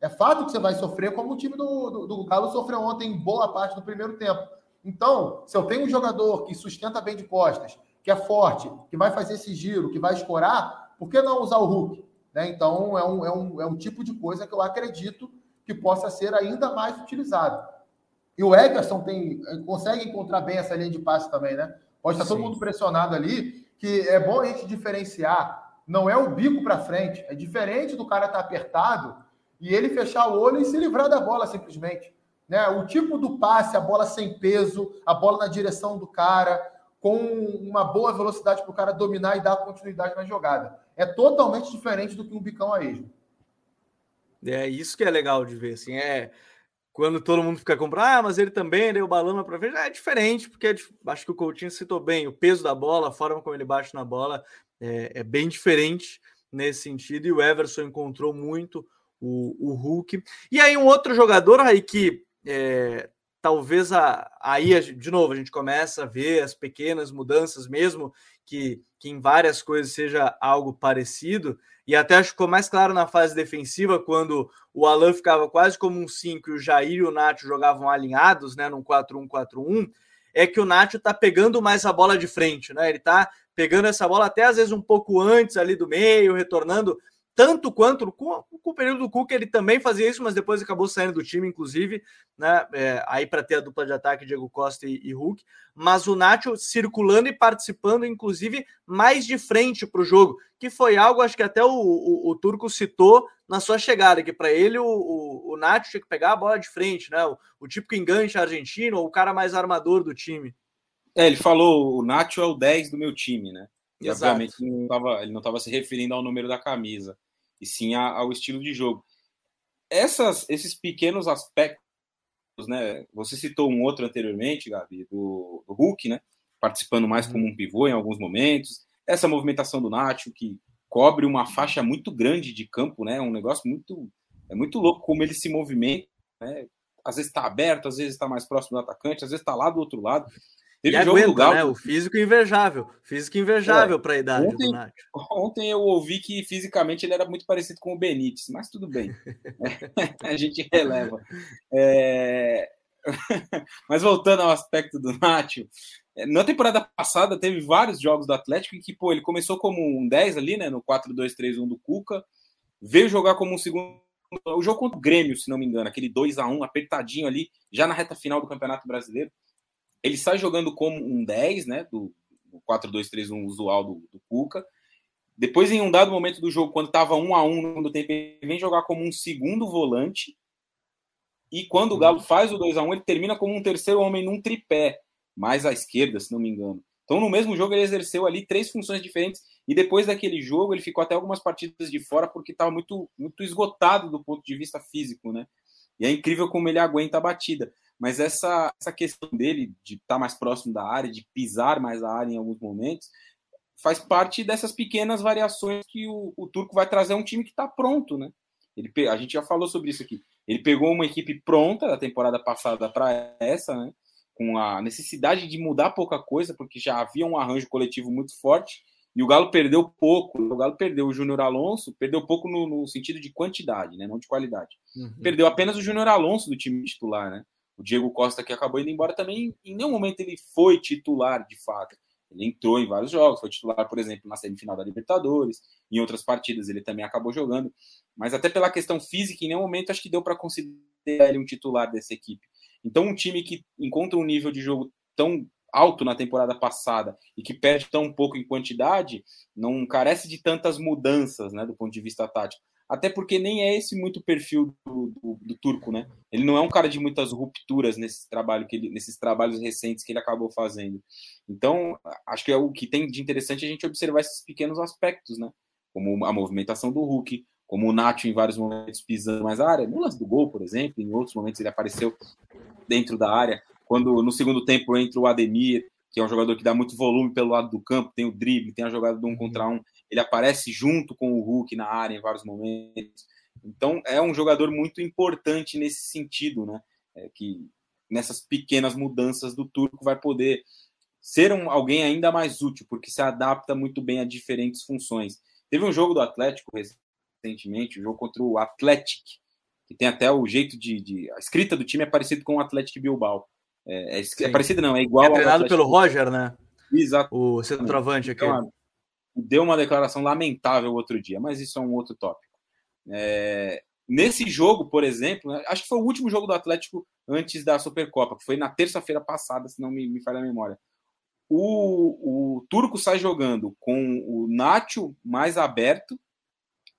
é fato que você vai sofrer, como o time do, do, do Galo sofreu ontem em boa parte do primeiro tempo. Então, se eu tenho um jogador que sustenta bem de costas, que é forte, que vai fazer esse giro, que vai escorar, por que não usar o Hulk? Né? Então, é um, é, um, é um tipo de coisa que eu acredito que possa ser ainda mais utilizado. E o Everson tem, consegue encontrar bem essa linha de passe também, né? Pode estar Sim. todo mundo pressionado ali, que é bom a gente diferenciar. Não é o bico para frente, é diferente do cara estar tá apertado e ele fechar o olho e se livrar da bola simplesmente. Né? O tipo do passe, a bola sem peso, a bola na direção do cara, com uma boa velocidade para o cara dominar e dar continuidade na jogada. É totalmente diferente do que um bicão a esmo. É isso que é legal de ver. Assim, é, quando todo mundo fica comprando, ah, mas ele também deu balão para ver, é diferente, porque é, acho que o Coutinho citou bem, o peso da bola, a forma como ele bate na bola é, é bem diferente nesse sentido, e o Everson encontrou muito o, o Hulk. E aí um outro jogador aí que é, talvez a, aí, de novo, a gente começa a ver as pequenas mudanças, mesmo que, que em várias coisas seja algo parecido, e até acho que ficou mais claro na fase defensiva, quando o Alan ficava quase como um 5 e o Jair e o Nacho jogavam alinhados, né, num 4-1-4-1, é que o Nacho tá pegando mais a bola de frente, né? Ele tá pegando essa bola até às vezes um pouco antes ali do meio, retornando tanto quanto com, com, o período do Cuca ele também fazia isso, mas depois acabou saindo do time, inclusive, né? É, aí para ter a dupla de ataque Diego Costa e, e, Hulk, mas o Nacho circulando e participando, inclusive, mais de frente para o jogo, que foi algo, acho que até o, o, o Turco citou na sua chegada, que para ele o, o, o Nacho tinha que pegar a bola de frente, né? O, o típico enganche argentino, ou o cara mais armador do time. É, ele falou, o Nacho é o 10 do meu time, né? E Exato. obviamente ele não estava se referindo ao número da camisa, e sim ao estilo de jogo. Essas, esses pequenos aspectos, né? Você citou um outro anteriormente, Gabi, do, do Hulk, né? Participando mais uhum. como um pivô em alguns momentos. Essa movimentação do Nacho, que cobre uma faixa muito grande de campo, né? Um negócio muito. É muito louco como ele se movimenta, né? Às vezes está aberto, às vezes está mais próximo do atacante, às vezes está lá do outro lado. Teve e aguenta, Galo... né? O físico invejável. Físico invejável é, para a idade ontem, do Nath. Ontem eu ouvi que fisicamente ele era muito parecido com o Benítez, mas tudo bem. a gente releva. É... Mas voltando ao aspecto do Nacho, é, na temporada passada teve vários jogos do Atlético em que, pô, ele começou como um 10 ali, né, no 4-2-3-1 do Cuca, veio jogar como um segundo. O jogo contra o Grêmio, se não me engano, aquele 2 a 1 apertadinho ali, já na reta final do Campeonato Brasileiro. Ele sai jogando como um 10, né, do 4-2-3-1 usual do, do Cuca. Depois, em um dado momento do jogo, quando estava 1 a 1 no tempo, ele vem jogar como um segundo volante. E quando o Galo faz o 2 a 1 ele termina como um terceiro homem num tripé, mais à esquerda, se não me engano. Então, no mesmo jogo, ele exerceu ali três funções diferentes. E depois daquele jogo, ele ficou até algumas partidas de fora porque estava muito, muito esgotado do ponto de vista físico, né? E é incrível como ele aguenta a batida. Mas essa, essa questão dele de estar tá mais próximo da área, de pisar mais a área em alguns momentos, faz parte dessas pequenas variações que o, o Turco vai trazer um time que está pronto, né? Ele, a gente já falou sobre isso aqui. Ele pegou uma equipe pronta da temporada passada para essa, né? Com a necessidade de mudar pouca coisa, porque já havia um arranjo coletivo muito forte. E o Galo perdeu pouco. O Galo perdeu o Júnior Alonso, perdeu pouco no, no, sentido de quantidade, né? Não de qualidade. Uhum. Perdeu apenas o Júnior Alonso do time titular, né? O Diego Costa, que acabou indo embora, também em nenhum momento ele foi titular de fato. Ele entrou em vários jogos, foi titular, por exemplo, na semifinal da Libertadores, em outras partidas ele também acabou jogando, mas até pela questão física, em nenhum momento acho que deu para considerar ele um titular dessa equipe. Então, um time que encontra um nível de jogo tão alto na temporada passada e que perde tão pouco em quantidade, não carece de tantas mudanças, né, do ponto de vista tático até porque nem é esse muito o perfil do, do, do, turco, né? Ele não é um cara de muitas rupturas nesse trabalho que ele, nesses trabalhos recentes que ele acabou fazendo. Então, acho que é o que tem de interessante a gente observar esses pequenos aspectos, né? Como a movimentação do Hulk, como o Nacho em vários momentos pisando mais a área, no lance do gol, por exemplo, em outros momentos ele apareceu dentro da área. Quando no segundo tempo entra o Ademir, que é um jogador que dá muito volume pelo lado do campo, tem o drible, tem a jogada do um contra um, ele aparece junto com o Hulk na área em vários momentos. Então é um jogador muito importante nesse sentido, né? É que nessas pequenas mudanças do turco vai poder ser um, alguém ainda mais útil, porque se adapta muito bem a diferentes funções. Teve um jogo do Atlético recentemente, um jogo contra o Atlético, que tem até o jeito de, de, A escrita do time é parecido com o Atlético Bilbao. É, é, é parecido, não, é igual. É treinado pelo Roger, né? Exato. O centroavante aqui. Então, deu uma declaração lamentável outro dia, mas isso é um outro tópico. É, nesse jogo, por exemplo, né, acho que foi o último jogo do Atlético antes da Supercopa, que foi na terça-feira passada, se não me, me falha a memória. O, o Turco sai jogando com o Nacho mais aberto.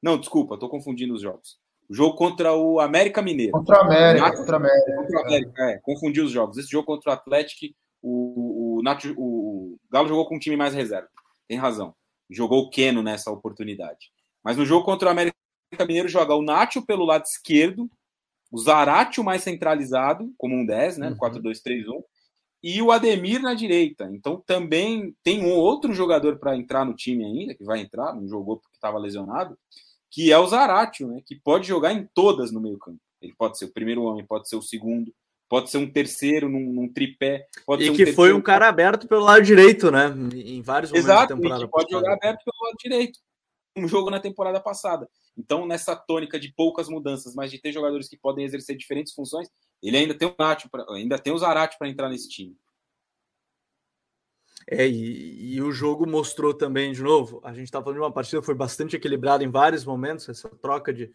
Não, desculpa, estou confundindo os jogos. O jogo contra o América Mineiro. Contra o América. Nacho, contra o América. Contra o América, é. Confundi os jogos. Esse jogo contra o Atlético, o, o, Nacho, o Galo jogou com um time mais reserva. Tem razão jogou o Keno nessa oportunidade. Mas no jogo contra o América Mineiro joga o Nacho pelo lado esquerdo, o Zaratio mais centralizado, como um 10, né, uhum. 4-2-3-1, e o Ademir na direita. Então também tem um outro jogador para entrar no time ainda, que vai entrar, não jogou porque estava lesionado, que é o Zaratio, né, que pode jogar em todas no meio-campo. Ele pode ser o primeiro homem, pode ser o segundo, pode ser um terceiro num, num tripé. e um que foi um cara aberto pelo lado direito, né? Em vários momentos Exato, da temporada. pode jogar aberto pelo lado direito. Um jogo na temporada passada. Então, nessa tônica de poucas mudanças, mas de ter jogadores que podem exercer diferentes funções, ele ainda tem o Nacho, pra, ainda tem o Zarate para entrar nesse time. É, e, e, o jogo mostrou também, de novo, a gente estava falando de uma partida que foi bastante equilibrada em vários momentos, essa troca de,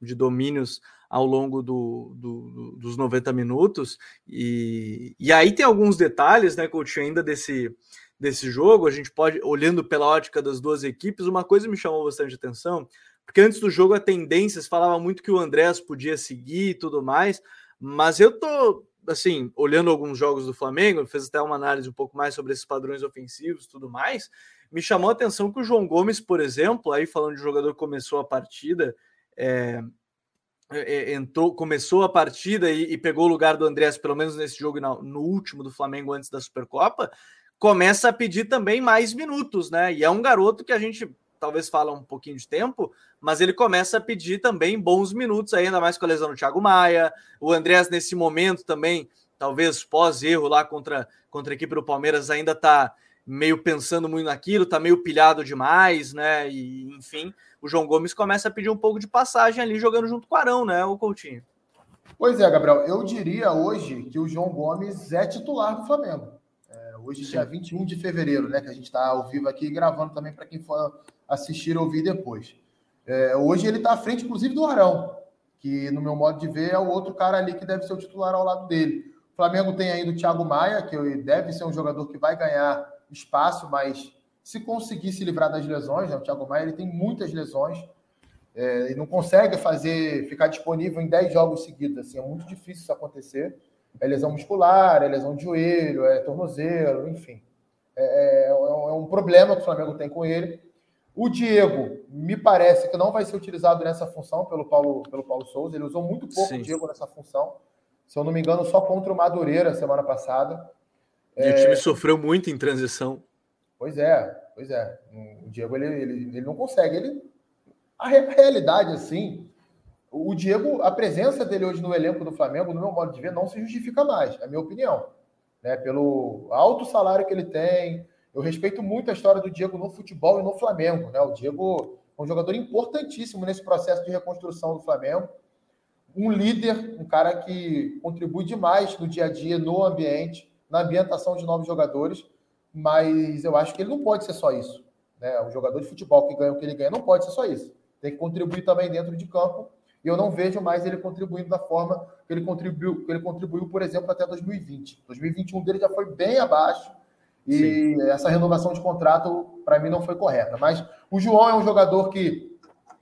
de domínios ao longo do, do, dos 90 minutos. E, e aí tem alguns detalhes, né, coach, ainda desse, desse jogo. A gente pode, olhando pela ótica das duas equipes, uma coisa me chamou bastante atenção, porque antes do jogo a tendência falava muito que o Andrés podia seguir e tudo mais, mas eu tô assim, olhando alguns jogos do Flamengo, fez até uma análise um pouco mais sobre esses padrões ofensivos tudo mais, me chamou a atenção que o João Gomes, por exemplo, aí falando de jogador começou a partida, é, é, entrou, começou a partida e, e, pegou o lugar do Andrés, pelo menos nesse jogo no, no último do Flamengo antes da Supercopa, começa a pedir também mais minutos, né? E é um garoto que a gente talvez fala um pouquinho de tempo, mas ele começa a pedir também bons minutos, ainda mais com a lesão do Thiago Maia. O Andrés, nesse momento, também, talvez pós-erro lá contra, contra a equipe do Palmeiras, ainda está meio pensando muito naquilo, está meio pilhado demais, né? E, enfim, o João Gomes começa a pedir um pouco de passagem ali jogando junto com o Arão, né, o Coutinho? Pois é, Gabriel. Eu diria hoje que o João Gomes é titular do Flamengo. É, hoje, Sim. dia 21 de fevereiro, né? Que a gente está ao vivo aqui gravando também para quem for assistir ou ouvir depois. É, hoje ele está à frente, inclusive, do Arão, que, no meu modo de ver, é o outro cara ali que deve ser o titular ao lado dele. O Flamengo tem ainda o Thiago Maia, que deve ser um jogador que vai ganhar espaço, mas se conseguir se livrar das lesões, né? o Thiago Maia ele tem muitas lesões, é, não consegue fazer, ficar disponível em 10 jogos seguidos, assim, é muito difícil isso acontecer. É lesão muscular, é lesão de joelho, é tornozelo, enfim. É, é, é um problema que o Flamengo tem com ele. O Diego, me parece que não vai ser utilizado nessa função pelo Paulo, pelo Paulo Souza. Ele usou muito pouco Sim. o Diego nessa função. Se eu não me engano, só contra o Madureira semana passada. E é... o time sofreu muito em transição. Pois é, pois é. O Diego ele, ele, ele não consegue. Ele, a realidade, assim, o Diego, a presença dele hoje no elenco do Flamengo, no meu modo de ver, não se justifica mais, é a minha opinião. Né? Pelo alto salário que ele tem, eu respeito muito a história do Diego no futebol e no Flamengo. Né? O Diego é um jogador importantíssimo nesse processo de reconstrução do Flamengo. Um líder, um cara que contribui demais no dia a dia, no ambiente, na ambientação de novos jogadores. Mas eu acho que ele não pode ser só isso. Né? Um jogador de futebol que ganha o que ele ganha não pode ser só isso. Tem que contribuir também dentro de campo. E eu não vejo mais ele contribuindo da forma que ele contribuiu, que ele contribuiu, por exemplo, até 2020. 2021 dele já foi bem abaixo e Sim. essa renovação de contrato, para mim, não foi correta. Mas o João é um jogador que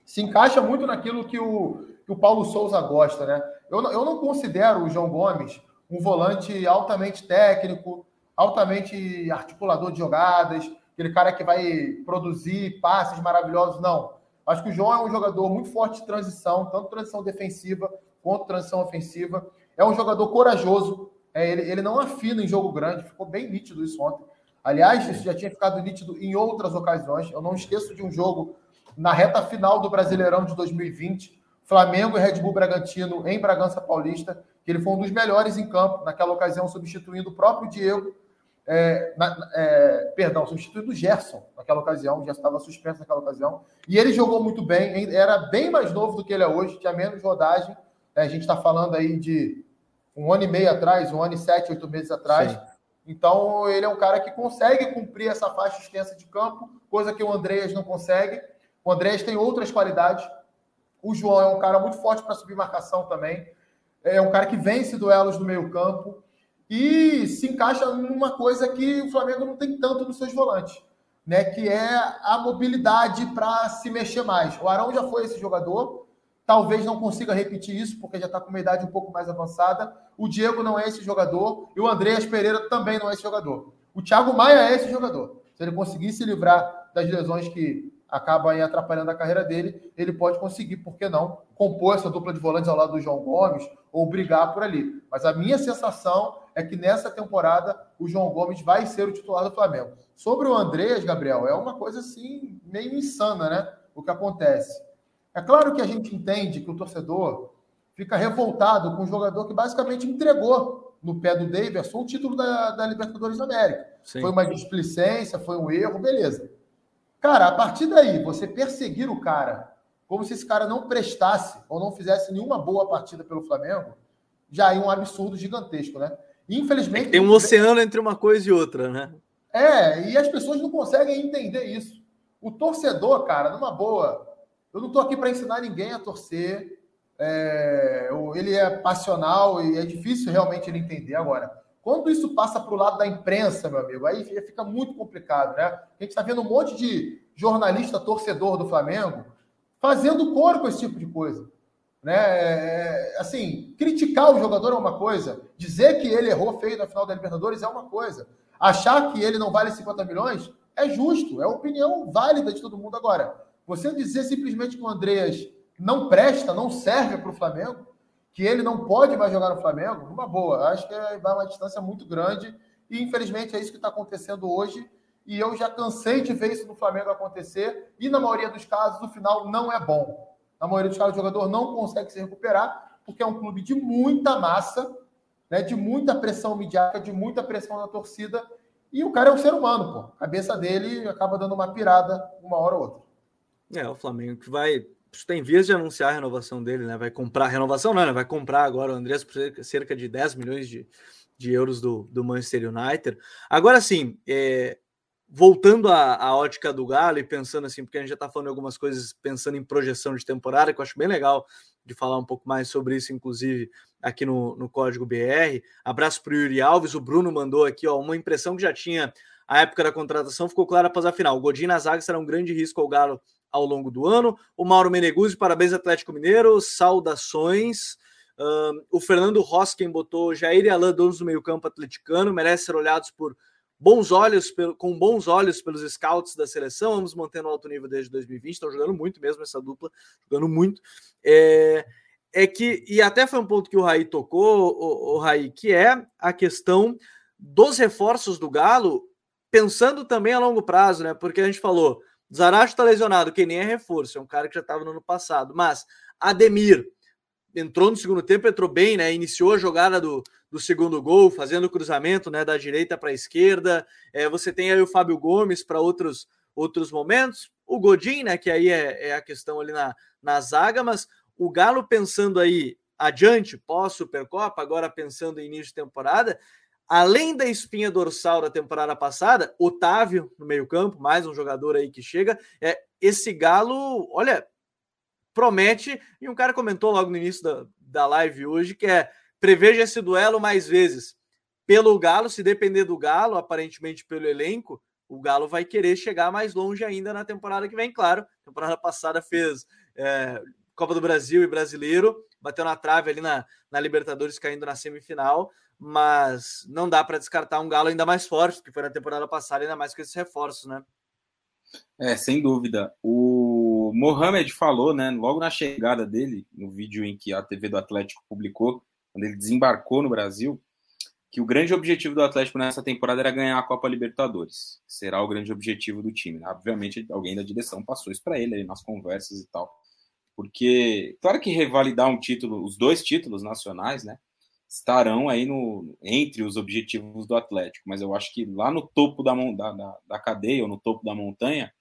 se encaixa muito naquilo que o, que o Paulo Souza gosta, né? Eu, eu não considero o João Gomes um volante altamente técnico, altamente articulador de jogadas, aquele cara que vai produzir passes maravilhosos, não. Acho que o João é um jogador muito forte de transição, tanto transição defensiva quanto transição ofensiva. É um jogador corajoso, é, ele, ele não afina em jogo grande, ficou bem nítido isso ontem. Aliás, isso já tinha ficado nítido em outras ocasiões. Eu não esqueço de um jogo na reta final do Brasileirão de 2020, Flamengo e Red Bull Bragantino em Bragança Paulista, que ele foi um dos melhores em campo, naquela ocasião, substituindo o próprio Diego. É, na, é, perdão, substituindo o Gerson naquela ocasião, já estava suspenso naquela ocasião. E ele jogou muito bem, era bem mais novo do que ele é hoje, tinha menos rodagem. É, a gente está falando aí de um ano e meio atrás, um ano e sete, oito meses atrás. Sim. Então, ele é um cara que consegue cumprir essa faixa extensa de campo, coisa que o Andreas não consegue. O Andreas tem outras qualidades. O João é um cara muito forte para subir marcação também. É um cara que vence duelos no meio-campo e se encaixa numa coisa que o Flamengo não tem tanto nos seus volantes, né? Que é a mobilidade para se mexer mais. O Arão já foi esse jogador, talvez não consiga repetir isso, porque já está com uma idade um pouco mais avançada. O Diego não é esse jogador, e o Andreas Pereira também não é esse jogador. O Thiago Maia é esse jogador. Se ele conseguir se livrar das lesões que acabam aí atrapalhando a carreira dele, ele pode conseguir, por que não, compor essa dupla de volantes ao lado do João Gomes ou brigar por ali. Mas a minha sensação é que nessa temporada o João Gomes vai ser o titular do Flamengo. Sobre o Andreas, Gabriel, é uma coisa assim meio insana, né? O que acontece. É claro que a gente entende que o torcedor fica revoltado com um jogador que basicamente entregou no pé do Davidson o título da, da Libertadores da América. Sim. Foi uma displicência, foi um erro, beleza. Cara, a partir daí, você perseguir o cara como se esse cara não prestasse ou não fizesse nenhuma boa partida pelo Flamengo, já é um absurdo gigantesco, né? Infelizmente. É tem um oceano entre uma coisa e outra, né? É, e as pessoas não conseguem entender isso. O torcedor, cara, numa boa, eu não estou aqui para ensinar ninguém a torcer. É, ele é passional e é difícil realmente ele entender. Agora, quando isso passa para o lado da imprensa, meu amigo, aí fica muito complicado, né? A gente está vendo um monte de jornalista torcedor do Flamengo fazendo coro com esse tipo de coisa. Né? É, é, assim, criticar o jogador é uma coisa, dizer que ele errou feio na final da Libertadores é uma coisa, achar que ele não vale 50 milhões é justo, é opinião válida de todo mundo. Agora, você dizer simplesmente que o Andreas não presta, não serve para o Flamengo, que ele não pode mais jogar no Flamengo, uma boa. Acho que vai uma distância muito grande e infelizmente é isso que está acontecendo hoje. E eu já cansei de ver isso no Flamengo acontecer. E na maioria dos casos, o final não é bom. Na maioria dos casos, o jogador não consegue se recuperar, porque é um clube de muita massa, né, de muita pressão midiática, de muita pressão da torcida. E o cara é um ser humano, pô. A cabeça dele acaba dando uma pirada uma hora ou outra. É, o Flamengo que vai tem vias de anunciar a renovação dele, né? Vai comprar, renovação não, né? Vai comprar agora o Andrés por cerca de 10 milhões de, de euros do, do Manchester United. Agora sim, é, voltando à, à, ótica do Galo e pensando assim, porque a gente já está falando algumas coisas pensando em projeção de temporada, que eu acho bem legal de falar um pouco mais sobre isso, inclusive aqui no, no Código BR. Abraço para Yuri Alves, o Bruno mandou aqui ó, uma impressão que já tinha a época da contratação, ficou clara após a final. O na zaga será um grande risco ao Galo ao longo do ano. O Mauro Meneguzzi, parabéns Atlético Mineiro, saudações. O Fernando Roskin botou Jair e Alain, donos do meio-campo atleticano, merecem ser olhados por bons olhos, com bons olhos pelos scouts da seleção. Vamos mantendo alto nível desde 2020, estão jogando muito mesmo essa dupla, jogando muito. É, é que, e até foi um ponto que o Raí tocou, o, o Raí, que é a questão dos reforços do Galo, pensando também a longo prazo, né? Porque a gente falou, Zaracho está lesionado, que nem é reforço, é um cara que já estava no ano passado, mas Ademir entrou no segundo tempo, entrou bem, né? Iniciou a jogada do, do segundo gol, fazendo o cruzamento né, da direita para a esquerda. É, você tem aí o Fábio Gomes para outros, outros momentos. O Godin, né? Que aí é, é a questão ali na, na zaga, mas o Galo pensando aí adiante, pós-Supercopa, agora pensando em início de temporada, além da espinha dorsal da temporada passada, Otávio no meio-campo, mais um jogador aí que chega. É, esse Galo, olha, promete. E um cara comentou logo no início da, da live hoje que é preveja esse duelo mais vezes. Pelo Galo, se depender do Galo, aparentemente pelo elenco, o Galo vai querer chegar mais longe ainda na temporada que vem, claro. Temporada passada fez é, Copa do Brasil e Brasileiro, bateu na trave ali na, na Libertadores, caindo na semifinal, mas não dá para descartar um Galo ainda mais forte, que foi na temporada passada, ainda mais com esses reforços, né? É, sem dúvida. O Mohamed falou, né, logo na chegada dele, no vídeo em que a TV do Atlético publicou, quando ele desembarcou no Brasil, que o grande objetivo do Atlético nessa temporada era ganhar a Copa Libertadores. Será o grande objetivo do time. Obviamente, alguém da direção passou isso para ele aí nas conversas e tal. Porque, claro que revalidar um título, os dois títulos nacionais, né, estarão aí no, entre os objetivos do Atlético. Mas eu acho que lá no topo da, da, da cadeia, ou no topo da montanha,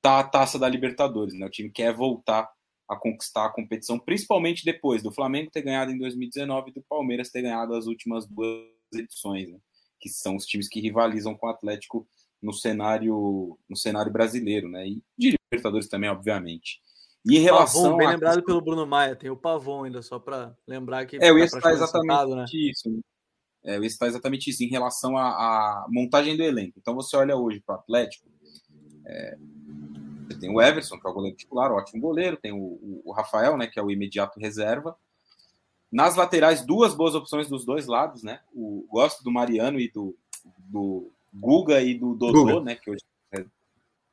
tá a taça da Libertadores. Né? O time quer voltar a conquistar a competição, principalmente depois do Flamengo ter ganhado em 2019 e do Palmeiras ter ganhado as últimas duas edições, né? que são os times que rivalizam com o Atlético no cenário no cenário brasileiro, né? E de Libertadores também, obviamente. E em relação Pavon, bem lembrado questão... pelo Bruno Maia, tem o Pavon ainda só para lembrar que é, eu ia estar exatamente citado, né? isso. Né? É, eu ia estar exatamente isso em relação à, à montagem do elenco. Então você olha hoje para o Atlético, é, você tem o Everson, que é o goleiro titular, ótimo goleiro, tem o, o, Rafael, né, que é o imediato reserva. Nas laterais, duas boas opções dos dois lados, né? O, gosto do Mariano e do, do Guga e do Dodô, Guga. né? Que hoje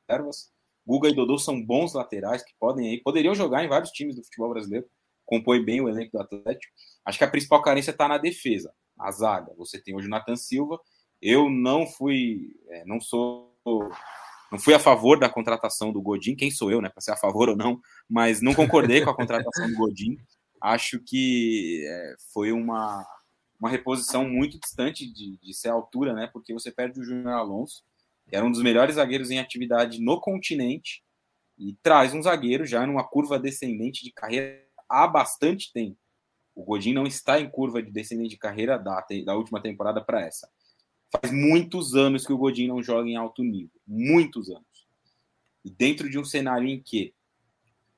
reservas. Guga e Dodô são bons laterais que podem aí, poderiam jogar em vários times do futebol brasileiro, compõe bem o elenco do Atlético. Acho que a principal carência está na defesa, na zaga. Você tem hoje o Nathan Silva. Eu não fui, é, não sou não fui a favor da contratação do Godin, quem sou eu, né, para ser a favor ou não, mas não concordei com a contratação do Godin. Acho que é, foi uma, uma reposição muito distante de, de ser a altura, né, porque você perde o Júnior Alonso, era um dos melhores zagueiros em atividade no continente, e traz um zagueiro já numa curva descendente de carreira há bastante tempo. O Godin não está em curva de descendente de carreira da, da última temporada para essa. Faz muitos anos que o Godin não joga em alto nível. Muitos anos. E dentro de um cenário em que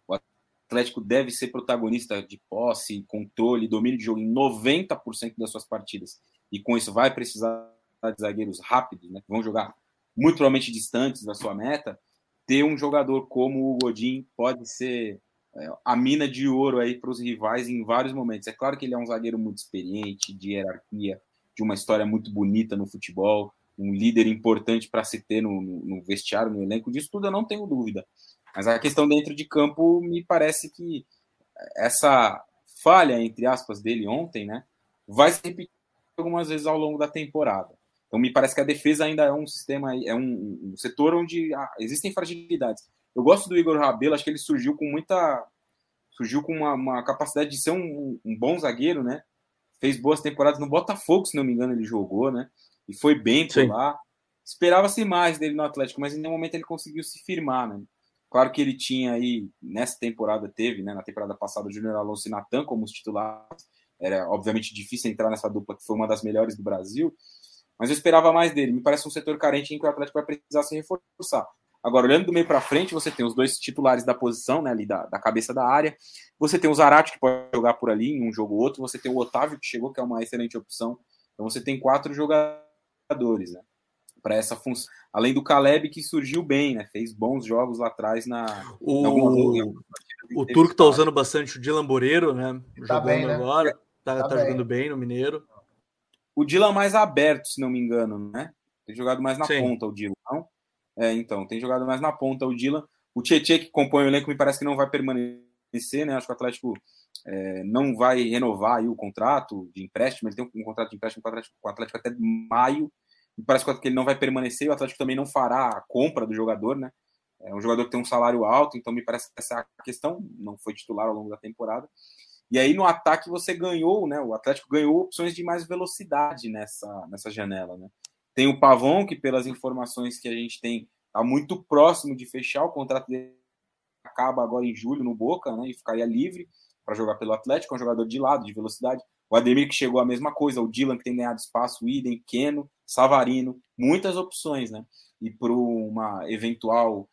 o Atlético deve ser protagonista de posse, controle, domínio de jogo em 90% das suas partidas, e com isso vai precisar de zagueiros rápidos, né, que vão jogar muito provavelmente distantes da sua meta, ter um jogador como o Godin pode ser é, a mina de ouro aí para os rivais em vários momentos. É claro que ele é um zagueiro muito experiente, de hierarquia, de uma história muito bonita no futebol, um líder importante para se ter no, no, vestiário, no elenco, disso tudo eu não tenho dúvida. Mas a questão dentro de campo, me parece que essa falha, entre aspas, dele ontem, né, vai se repetir algumas vezes ao longo da temporada. Então me parece que a defesa ainda é um sistema, é um, um setor onde ah, existem fragilidades. Eu gosto do Igor Rabelo, acho que ele surgiu com muita. surgiu com uma, uma capacidade de ser um, um bom zagueiro, né? fez boas temporadas no Botafogo, se não me engano, ele jogou, né? E foi bem por Sim. lá. Esperava-se mais dele no Atlético, mas em nenhum momento ele conseguiu se firmar, né? Claro que ele tinha aí, nessa temporada teve, né, na temporada passada, o Júnior Alonso e Natan como os titulares. Era, obviamente, difícil entrar nessa dupla, que foi uma das melhores do Brasil. Mas eu esperava mais dele. Me parece um setor carente em que o Atlético vai precisar se reforçar. Agora, olhando do meio para frente, você tem os dois titulares da posição, né, ali da, da cabeça da área. Você tem o Zarate, que pode jogar por ali em um jogo ou outro. Você tem o Otávio, que chegou, que é uma excelente opção. Então, você tem quatro jogadores, né, para essa função. Além do Caleb, que surgiu bem, né, fez bons jogos lá atrás na. O, o Turco tá usando bastante o Dylan Boreiro, né, tá jogando bem, né? agora. Tá, tá, tá jogando bem no Mineiro. O Dylan mais aberto, se não me engano, né? Tem jogado mais na Sim. ponta o Dylan, não? É, então, tem jogado mais na ponta o Dylan. O Tietchan, que compõe o elenco, me parece que não vai permanecer, né? Acho que o Atlético é, não vai renovar o contrato de empréstimo. Ele tem um, contrato de empréstimo com o Atlético, com o Atlético até maio. Me parece que ele não vai permanecer. O Atlético também não fará a compra do jogador, né? É um jogador que tem um salário alto, então me parece que essa é a questão. Não foi titular ao longo da temporada. E aí no ataque você ganhou, né? O Atlético ganhou opções de mais velocidade nessa, nessa janela, né? Tem o Pavon, que pelas informações que a gente tem, está muito próximo de fechar. O contrato dele acaba agora em julho no Boca, né? E ficaria livre para jogar pelo Atlético, é um jogador de lado, de velocidade. O Ademir que chegou a mesma coisa, o Dylan que tem ganhado espaço, o Idem, Keno, Savarino, muitas opções, né? E para uma eventual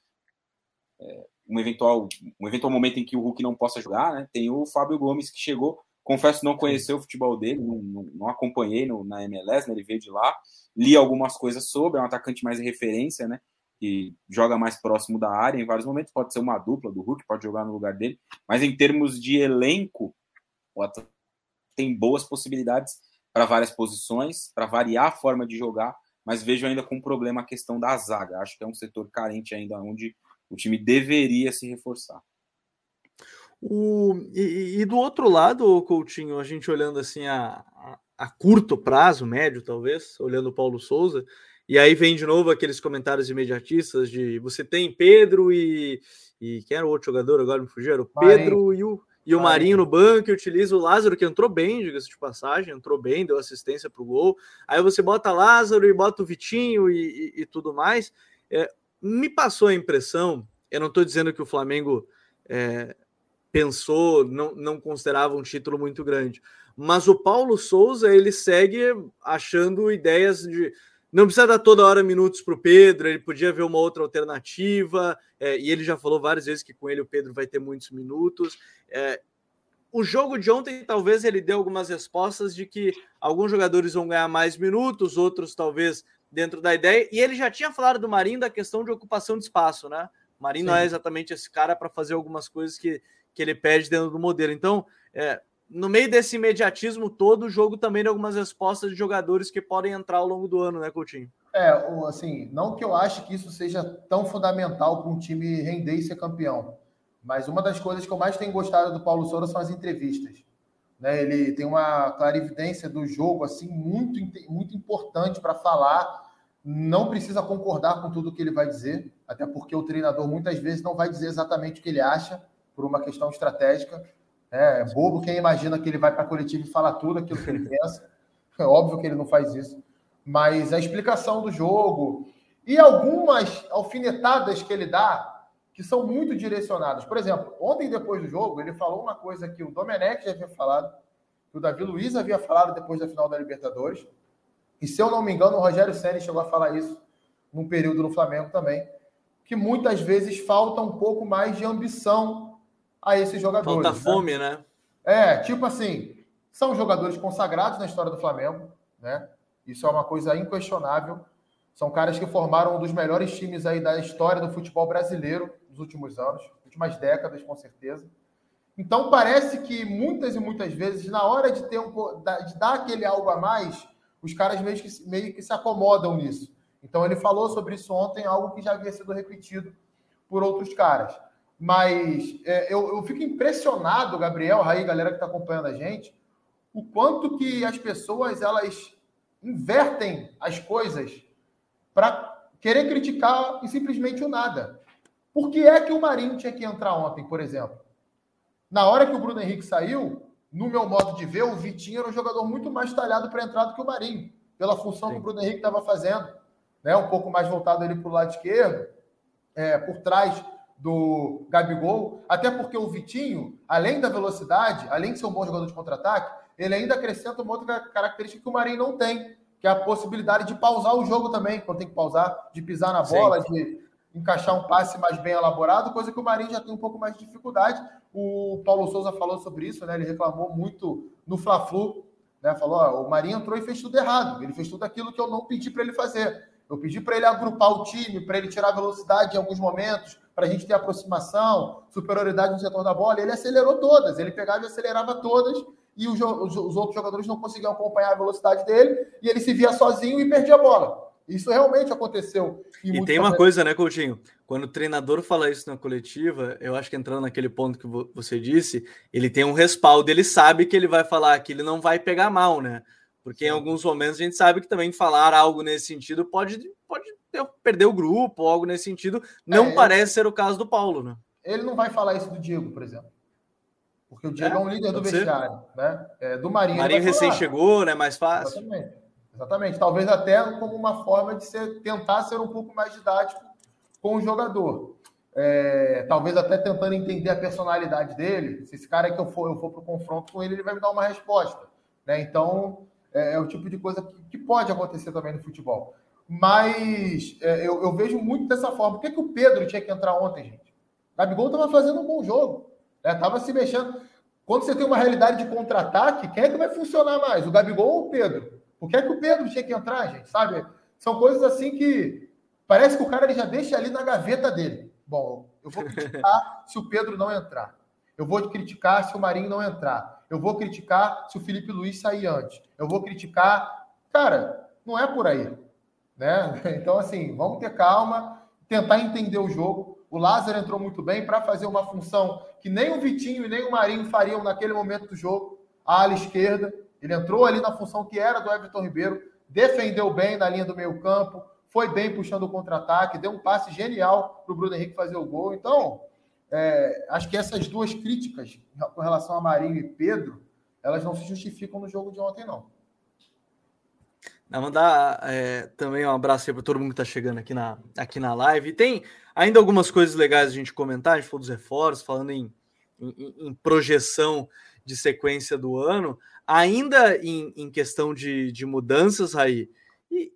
é, um eventual um eventual momento em que o Hulk não possa jogar, né? Tem o Fábio Gomes que chegou, confesso não conhecer o futebol dele, não, não, não acompanhei no, na MLS, né? Ele veio de lá, li algumas coisas sobre, é um atacante mais referência, né? Que joga mais próximo da área em vários momentos, pode ser uma dupla do Hulk, pode jogar no lugar dele, mas em termos de elenco, o tem boas possibilidades para várias posições, para variar a forma de jogar, mas vejo ainda com problema a questão da zaga. Acho que é um setor carente ainda onde o time deveria se reforçar. O, e, e, do outro lado, Coutinho, a gente olhando assim a, a curto prazo, médio talvez, olhando o Paulo Souza, e aí vem de novo aqueles comentários imediatistas de você tem Pedro e. E quem era o outro jogador agora? Me fugiram? O Pedro e o, e o Marinho no banco, e utiliza o Lázaro, que entrou bem, diga-se de passagem, entrou bem, deu assistência para o gol. Aí você bota Lázaro e bota o Vitinho e, e, e tudo mais. É, me passou a impressão, eu não estou dizendo que o Flamengo é, pensou, não, não considerava um título muito grande, mas o Paulo Souza, ele segue achando ideias de. Não precisa dar toda hora minutos para o Pedro, ele podia ver uma outra alternativa, é, e ele já falou várias vezes que com ele o Pedro vai ter muitos minutos. É, o jogo de ontem, talvez ele dê algumas respostas de que alguns jogadores vão ganhar mais minutos, outros talvez dentro da ideia. E ele já tinha falado do Marinho da questão de ocupação de espaço, né? O Marinho Sim. não é exatamente esse cara para fazer algumas coisas que, que ele pede dentro do modelo. Então, é, no meio desse imediatismo todo, o jogo também tem algumas respostas de jogadores que podem entrar ao longo do ano, né, Coutinho? É, assim, não que eu ache que isso seja tão fundamental para um time render e ser campeão, mas uma das coisas que eu mais tenho gostado do Paulo Souza são as entrevistas. Né? Ele tem uma clarividência do jogo assim muito, muito importante para falar. Não precisa concordar com tudo que ele vai dizer, até porque o treinador muitas vezes não vai dizer exatamente o que ele acha por uma questão estratégica é, é bobo quem imagina que ele vai para a coletiva e fala tudo aquilo que ele pensa. É óbvio que ele não faz isso. Mas a explicação do jogo e algumas alfinetadas que ele dá que são muito direcionadas. Por exemplo, ontem depois do jogo, ele falou uma coisa que o Domenech já havia falado, que o Davi Luiz havia falado depois da final da Libertadores. E se eu não me engano, o Rogério Senna chegou a falar isso num período no Flamengo também, que muitas vezes falta um pouco mais de ambição a esses jogadores. Falta né? fome, né? É, tipo assim, são jogadores consagrados na história do Flamengo, né? Isso é uma coisa inquestionável. São caras que formaram um dos melhores times aí da história do futebol brasileiro nos últimos anos, últimas décadas, com certeza. Então parece que muitas e muitas vezes, na hora de ter um de dar aquele algo a mais, os caras meio que, meio que se acomodam nisso. Então ele falou sobre isso ontem, algo que já havia sido repetido por outros caras. Mas é, eu, eu, fico impressionado, Gabriel, aí, galera que está acompanhando a gente, o quanto que as pessoas elas invertem as coisas para querer criticar e simplesmente o nada. Por que é que o Marinho tinha que entrar ontem, por exemplo? Na hora que o Bruno Henrique saiu, no meu modo de ver, o Vitinho era um jogador muito mais talhado para entrar do que o Marinho, pela função Sim. que o Bruno Henrique estava fazendo, né? um pouco mais voltado ali para o lado esquerdo, é, por trás do Gabigol, até porque o Vitinho, além da velocidade, além de ser um bom jogador de contra-ataque, ele ainda acrescenta uma outra característica que o Marinho não tem, que é a possibilidade de pausar o jogo também, quando tem que pausar, de pisar na bola, Sim. de encaixar um passe mais bem elaborado, coisa que o Marinho já tem um pouco mais de dificuldade. O Paulo Souza falou sobre isso, né? Ele reclamou muito no Fla-Flu, né? Falou, ó, o Marinho entrou e fez tudo errado. Ele fez tudo aquilo que eu não pedi para ele fazer. Eu pedi para ele agrupar o time, para ele tirar velocidade em alguns momentos, para a gente ter aproximação, superioridade no setor da bola. Ele acelerou todas, ele pegava e acelerava todas, e os, os, os outros jogadores não conseguiam acompanhar a velocidade dele, e ele se via sozinho e perdia a bola. Isso realmente aconteceu. E tem uma coisa, né, Coutinho? Quando o treinador fala isso na coletiva, eu acho que entrando naquele ponto que você disse, ele tem um respaldo, ele sabe que ele vai falar que ele não vai pegar mal, né? Porque em alguns momentos a gente sabe que também falar algo nesse sentido pode, pode perder o grupo, ou algo nesse sentido. Não é, parece ele... ser o caso do Paulo, né? Ele não vai falar isso do Diego, por exemplo. Porque o Diego é, é um líder do vestiário, né? É, do Marinho. Marinho recém chegou, né? Mais fácil. Exatamente. Exatamente. Talvez até como uma forma de ser, tentar ser um pouco mais didático com o jogador. É, talvez até tentando entender a personalidade dele. Se esse cara que eu for, eu for para o confronto com ele, ele vai me dar uma resposta. Né? Então, é, é, o tipo de coisa que, que, pode acontecer também no futebol. Mas é, eu, eu, vejo muito dessa forma. Por que, que o Pedro tinha que entrar ontem, gente? O Gabigol estava fazendo um bom jogo. Estava né? se mexendo. Quando você tem uma realidade de contra-ataque, quem é que vai funcionar mais? O Gabigol ou o Pedro? Por que, é que o Pedro tinha que entrar, gente? Sabe? São coisas assim que parece que o cara ele já deixa ali na gaveta dele. Bom, eu vou criticar se o Pedro não entrar. Eu vou criticar se o Marinho não entrar. Eu vou criticar se o Felipe Luiz sair antes. Eu vou criticar. Cara, não é por aí. Né? Então, assim, vamos ter calma, tentar entender o jogo. O Lázaro entrou muito bem para fazer uma função que nem o Vitinho e nem o Marinho fariam naquele momento do jogo, a ala esquerda. Ele entrou ali na função que era do Everton Ribeiro, defendeu bem na linha do meio campo, foi bem puxando o contra-ataque, deu um passe genial para o Bruno Henrique fazer o gol. Então, é, acho que essas duas críticas com relação a Marinho e Pedro, elas não se justificam no jogo de ontem, não. Mandar é, também um abraço para todo mundo que está chegando aqui na, aqui na live. E tem ainda algumas coisas legais a gente comentar, a gente falou dos reforços, falando em, em, em projeção de sequência do ano. Ainda em, em questão de, de mudanças aí, e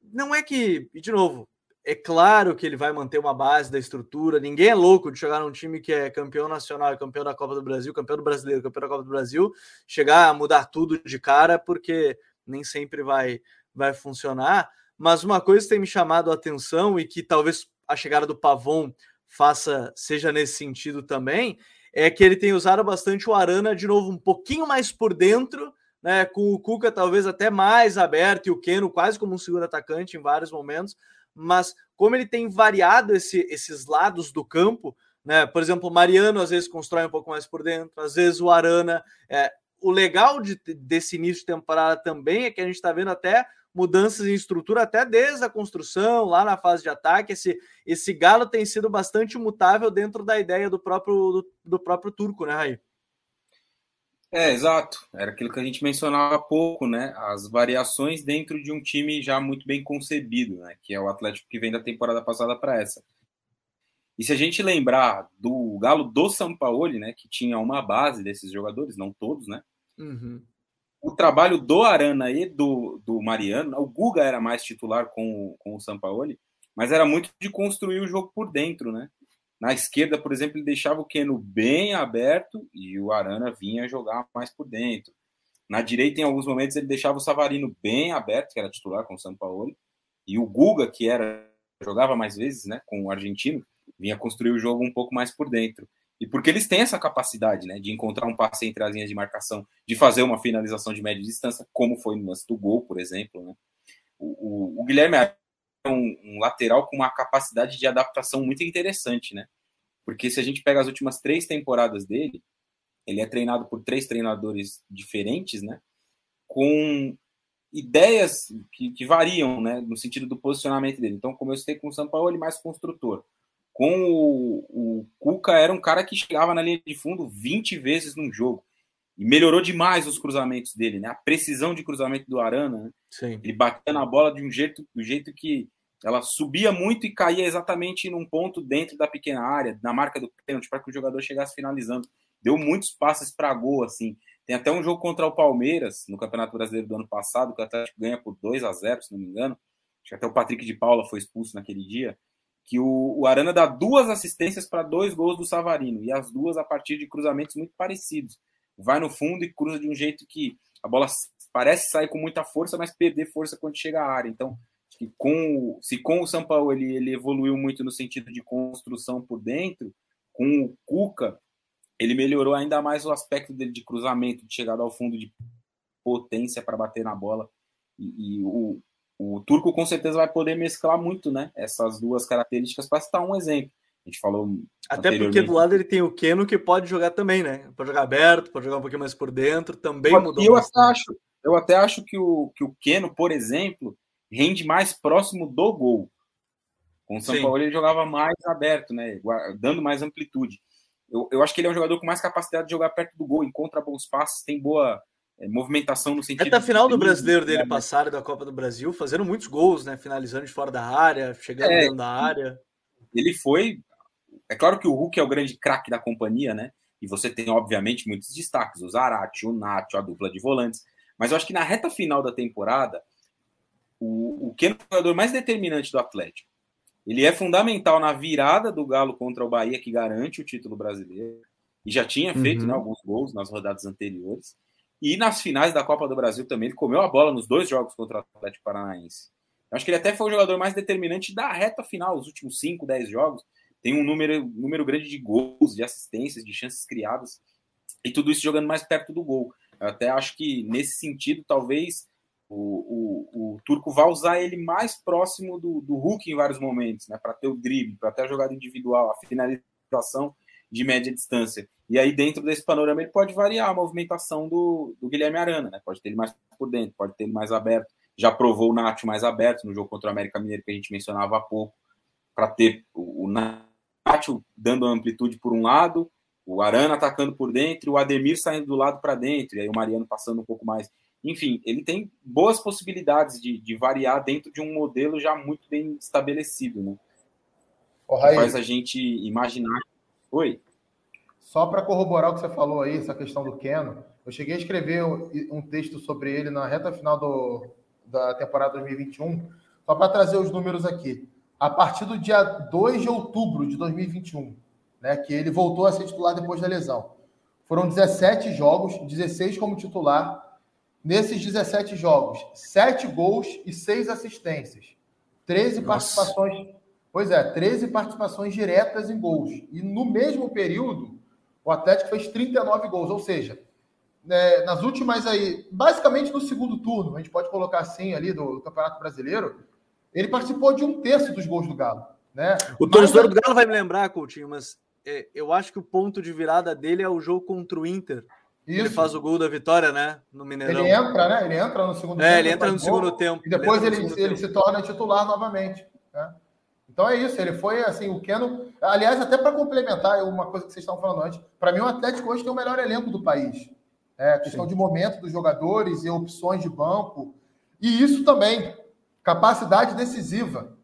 não é que, de novo, é claro que ele vai manter uma base da estrutura. Ninguém é louco de chegar num time que é campeão nacional, campeão da Copa do Brasil, campeão do Brasileiro, campeão da Copa do Brasil, chegar a mudar tudo de cara, porque nem sempre vai, vai funcionar. Mas uma coisa que tem me chamado a atenção e que talvez a chegada do Pavon faça seja nesse sentido também, é que ele tem usado bastante o Arana de novo um pouquinho mais por dentro, né, com o Cuca talvez até mais aberto e o Keno quase como um segundo atacante em vários momentos, mas como ele tem variado esse, esses lados do campo, né, por exemplo, o Mariano às vezes constrói um pouco mais por dentro, às vezes o Arana. É, o legal de, desse início de temporada também é que a gente está vendo até mudanças em estrutura até desde a construção, lá na fase de ataque. Esse, esse Galo tem sido bastante mutável dentro da ideia do próprio, do, do próprio Turco, né, Raí? É, exato. Era aquilo que a gente mencionava há pouco, né? As variações dentro de um time já muito bem concebido, né? Que é o Atlético que vem da temporada passada para essa. E se a gente lembrar do Galo do Sampaoli, né? Que tinha uma base desses jogadores, não todos, né? Uhum o trabalho do Arana e do, do Mariano, o Guga era mais titular com, com o Sampaoli, mas era muito de construir o jogo por dentro, né? Na esquerda, por exemplo, ele deixava o Keno bem aberto e o Arana vinha jogar mais por dentro. Na direita, em alguns momentos, ele deixava o Savarino bem aberto, que era titular com o Sampaoli, e o Guga, que era jogava mais vezes, né, com o argentino, vinha construir o jogo um pouco mais por dentro. E porque eles têm essa capacidade, né, de encontrar um passe entre as linhas de marcação, de fazer uma finalização de média distância, como foi no lance do gol, por exemplo, né. O, o, o Guilherme é um, um, lateral com uma capacidade de adaptação muito interessante, né? Porque se a gente pega as últimas três temporadas dele, ele é treinado por três treinadores diferentes, né? Com ideias que, que variam, né? No sentido do posicionamento dele. Então, como eu citei com o São Paulo, ele mais construtor com o, o Cuca era um cara que chegava na linha de fundo 20 vezes num jogo. E melhorou demais os cruzamentos dele, né? A precisão de cruzamento do Arana, né? Ele batia na bola de um jeito, do jeito que ela subia muito e caía exatamente num ponto dentro da pequena área, na marca do pênalti, para que o jogador chegasse finalizando. Deu muitos passes para gol, assim. Tem até um jogo contra o Palmeiras, no Campeonato Brasileiro do ano passado, que o Atlético ganha por 2 a 0 se não me engano. Acho que até o Patrick de Paula foi expulso naquele dia. Que o, o Arana dá duas assistências para dois gols do Savarino, e as duas a partir de cruzamentos muito parecidos. Vai no fundo e cruza de um jeito que a bola parece sair com muita força, mas perder força quando chega à área. Então, que com, se com o São Paulo ele, ele evoluiu muito no sentido de construção por dentro, com o Cuca ele melhorou ainda mais o aspecto dele de cruzamento, de chegada ao fundo, de potência para bater na bola. E, e o, o Turco com certeza vai poder mesclar muito, né? Essas duas características para citar um exemplo. A gente falou. Até porque do lado ele tem o Keno que pode jogar também, né? Pode jogar aberto, pode jogar um pouquinho mais por dentro, também pode, mudou. E eu até, acho, eu até acho que o, que o Keno, por exemplo, rende mais próximo do gol. Com o São Sim. Paulo ele jogava mais aberto, né? Dando mais amplitude. Eu, eu acho que ele é um jogador com mais capacidade de jogar perto do gol, encontra bons passes, tem boa é, movimentação no sentido. Até a final do brasileiro dele né? passar da Copa do Brasil, fazendo muitos gols, né? Finalizando de fora da área, chegando é, dentro da área. Ele foi. É claro que o Hulk é o grande craque da companhia, né? E você tem, obviamente, muitos destaques: o Zarate, o Nacho, a dupla de volantes. Mas eu acho que na reta final da temporada, o, o que é o jogador mais determinante do Atlético. Ele é fundamental na virada do Galo contra o Bahia, que garante o título brasileiro. E já tinha feito uhum. né, alguns gols nas rodadas anteriores. E nas finais da Copa do Brasil também, ele comeu a bola nos dois jogos contra o Atlético Paranaense. Eu acho que ele até foi o jogador mais determinante da reta final, os últimos 5, 10 jogos. Tem um número, número grande de gols, de assistências, de chances criadas. E tudo isso jogando mais perto do gol. Eu até acho que, nesse sentido, talvez o, o, o Turco vai usar ele mais próximo do, do Hulk em vários momentos, né? Para ter o drible, para ter a jogada individual, a finalização de média distância. E aí, dentro desse panorama, ele pode variar a movimentação do, do Guilherme Arana, né? Pode ter ele mais por dentro, pode ter ele mais aberto. Já provou o Nacho mais aberto no jogo contra o América Mineiro, que a gente mencionava há pouco, para ter o, o Nacho dando amplitude por um lado, o Arana atacando por dentro, o Ademir saindo do lado para dentro, e aí o Mariano passando um pouco mais enfim, ele tem boas possibilidades de, de variar dentro de um modelo já muito bem estabelecido, né? Oh, faz a gente imaginar. Oi. Só para corroborar o que você falou aí, essa questão do Keno, eu cheguei a escrever um texto sobre ele na reta final do, da temporada 2021, só para trazer os números aqui. A partir do dia 2 de outubro de 2021, né, que ele voltou a ser titular depois da lesão. Foram 17 jogos, 16 como titular, Nesses 17 jogos, 7 gols e 6 assistências. 13 Nossa. participações. Pois é, 13 participações diretas em gols. E no mesmo período, o Atlético fez 39 gols. Ou seja, né, nas últimas aí, basicamente no segundo turno, a gente pode colocar assim ali do, do Campeonato Brasileiro, ele participou de um terço dos gols do Galo. Né? O torcedor do Galo vai me lembrar, Coutinho, mas é, eu acho que o ponto de virada dele é o jogo contra o Inter isso. Ele faz o gol da vitória, né? No Mineirão. Ele entra, né? Ele entra no segundo é, tempo. É, ele entra no segundo tempo. E depois ele, ele, ele se torna titular novamente. Né? Então é isso. Ele foi assim, o Keno. Aliás, até para complementar uma coisa que vocês estavam falando antes, para mim o Atlético hoje tem o melhor elenco do país. É, questão Sim. de momento dos jogadores e opções de banco. E isso também, capacidade decisiva.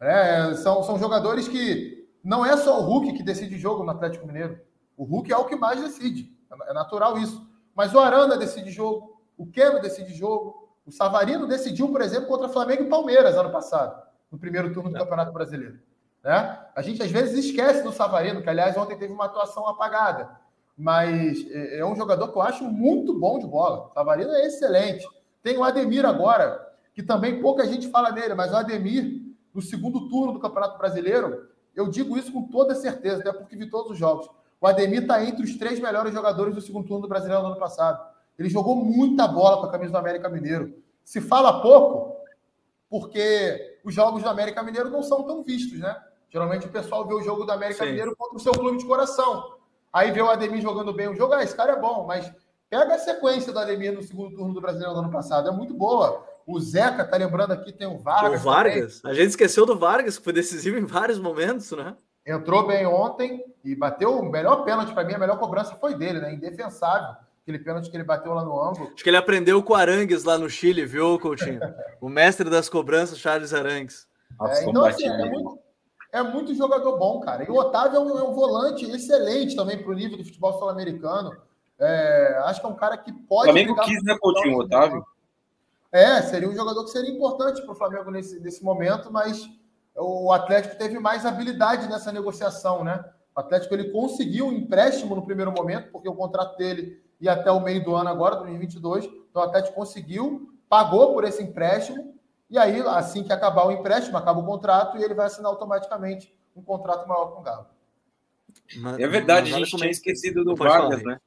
É, são, são jogadores que não é só o Hulk que decide jogo no Atlético Mineiro. O Hulk é o que mais decide. É natural isso. Mas o Aranda decide jogo, o Keno decide jogo, o Savarino decidiu, por exemplo, contra Flamengo e Palmeiras ano passado, no primeiro turno do é. Campeonato Brasileiro. Né? A gente às vezes esquece do Savarino, que aliás ontem teve uma atuação apagada, mas é, é um jogador que eu acho muito bom de bola. O Savarino é excelente. Tem o Ademir agora, que também pouca gente fala nele, mas o Ademir, no segundo turno do Campeonato Brasileiro, eu digo isso com toda certeza, até porque vi todos os jogos. O Ademir está entre os três melhores jogadores do segundo turno do Brasileiro do ano passado. Ele jogou muita bola com a camisa do América Mineiro. Se fala pouco, porque os jogos do América Mineiro não são tão vistos, né? Geralmente o pessoal vê o jogo do América Sim. Mineiro contra o seu clube de coração. Aí vê o Ademir jogando bem o jogo, ah, esse cara é bom, mas pega a sequência do Ademir no segundo turno do Brasileiro do ano passado, é muito boa. O Zeca tá lembrando aqui, tem o Vargas. O Vargas? Também. A gente esqueceu do Vargas, que foi decisivo em vários momentos, né? entrou bem ontem e bateu o melhor pênalti para mim, a melhor cobrança foi dele, né? Indefensável. Aquele pênalti que ele bateu lá no ângulo. Acho que ele aprendeu com o Arangues lá no Chile, viu, Coutinho? o mestre das cobranças, Charles Arangues. Nossa, é, então, assim, é muito, é muito, jogador bom, cara. E o Otávio é um, é um volante excelente também para o nível do futebol sul-americano. É, acho que é um cara que pode. O Flamengo quis, né, Coutinho, o Otávio? É, seria um jogador que seria importante para o Flamengo nesse, nesse momento, mas o Atlético teve mais habilidade nessa negociação, né? O Atlético ele conseguiu um empréstimo no primeiro momento, porque o contrato dele ia até o meio do ano agora, 2022. Então o Atlético conseguiu, pagou por esse empréstimo, e aí, assim que acabar o empréstimo, acaba o contrato e ele vai assinar automaticamente um contrato maior com o Galo. É verdade, a gente tinha esquecido do Vargas, né?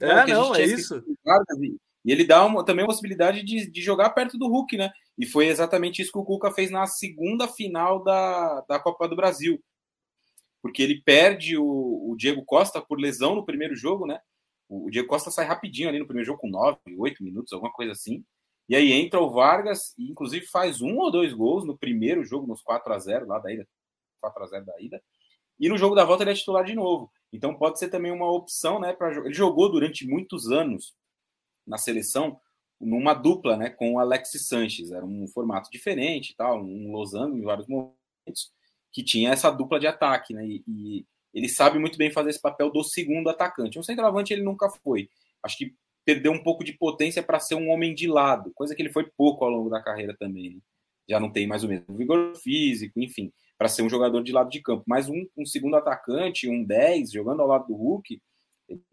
É, não, é isso. Vargas, e ele dá uma, também a possibilidade de, de jogar perto do Hulk, né? E foi exatamente isso que o Cuca fez na segunda final da, da Copa do Brasil. Porque ele perde o, o Diego Costa por lesão no primeiro jogo, né? O, Diego Costa sai rapidinho ali no primeiro jogo, com 9, 8 minutos, alguma coisa assim. E aí entra o Vargas e, inclusive, faz um ou dois gols no primeiro jogo, nos 4 a 0 lá da ida. 4 a 0 da ida. E no jogo da volta ele é titular de novo. Então pode ser também uma opção, né? Pra, ele jogou durante muitos anos na seleção numa dupla, né, com o Alexis Sanches. Era um formato diferente, tal, um losango em vários momentos que tinha essa dupla de ataque, né? E, e, ele sabe muito bem fazer esse papel do segundo atacante. Um centroavante ele nunca foi. Acho que perdeu um pouco de potência para ser um homem de lado, coisa que ele foi pouco ao longo da carreira também. Né? Já não tem mais o mesmo vigor físico, enfim, para ser um jogador de lado de campo. Mas um, um segundo atacante, um 10, jogando ao lado do Hulk,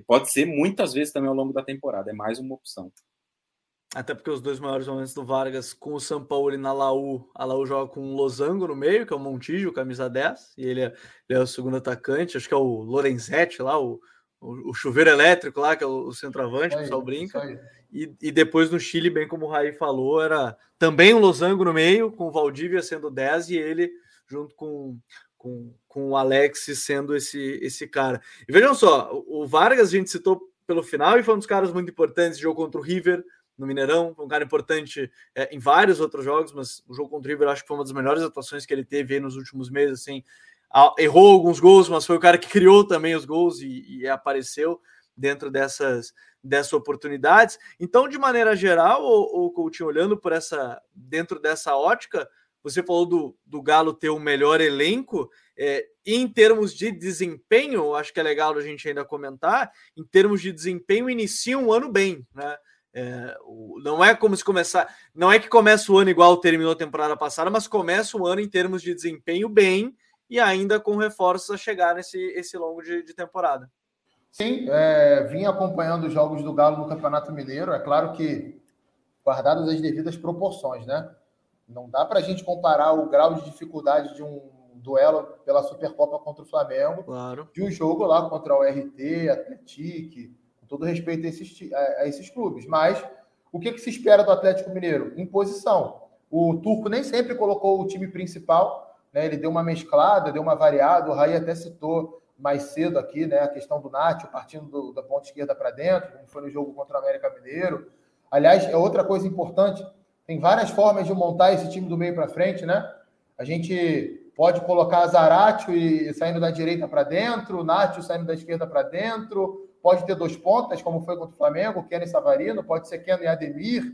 Pode ser muitas vezes também ao longo da temporada, é mais uma opção. Até porque os dois maiores momentos do Vargas com o São Paulo e na Laú, a Laú joga com o Losango no meio, que é o Montijo, camisa 10, e ele é, ele é o segundo atacante, acho que é o Lorenzetti lá, o, o, o chuveiro elétrico lá, que é o, o centroavante, o pessoal brinca. E, e, depois no Chile, bem como o Raí falou, era também um Losango no meio, com o Valdívia sendo 10 e ele junto com, com, com o Alex sendo esse, esse cara. E vejam só, o Vargas a gente citou pelo final e foi um dos caras muito importantes de jogo contra o River no Mineirão, um cara importante é, em vários outros jogos, mas o jogo contra o River acho que foi uma das melhores atuações que ele teve nos últimos meses, assim, errou alguns gols, mas foi o cara que criou também os gols e, e apareceu dentro dessas, dessas oportunidades. Então, de maneira geral, o, Coutinho olhando por essa dentro dessa ótica, você falou do, do Galo ter o melhor elenco. É, em termos de desempenho, acho que é legal a gente ainda comentar. Em termos de desempenho, inicia um ano bem, né? É, não é como se começar, não é que começa o ano igual terminou a temporada passada, mas começa o ano em termos de desempenho bem e ainda com reforços a chegar nesse esse longo de, de temporada. Sim, é, vim acompanhando os jogos do Galo no Campeonato Mineiro. É claro que guardadas as devidas proporções, né? Não dá para a gente comparar o grau de dificuldade de um duelo pela Supercopa contra o Flamengo claro. de um jogo lá contra o RT, Atlético, todo respeito a esses, a, a esses clubes. Mas o que, que, se espera do Atlético Mineiro? Imposição. O Turco nem sempre colocou o time principal, né? ele deu uma mesclada, deu uma variada. O Raí até citou mais cedo aqui né? a questão do Nacho partindo do, da ponta esquerda para dentro, como foi no jogo contra o América Mineiro. Aliás, é outra coisa importante tem várias formas de montar esse time do meio para frente, né? A gente pode colocar Zaratio e saindo da direita para dentro, Nacho saindo da esquerda para dentro, pode ter dois pontas, como foi contra o Flamengo, Keno e Savarino, pode ser Keno e Ademir.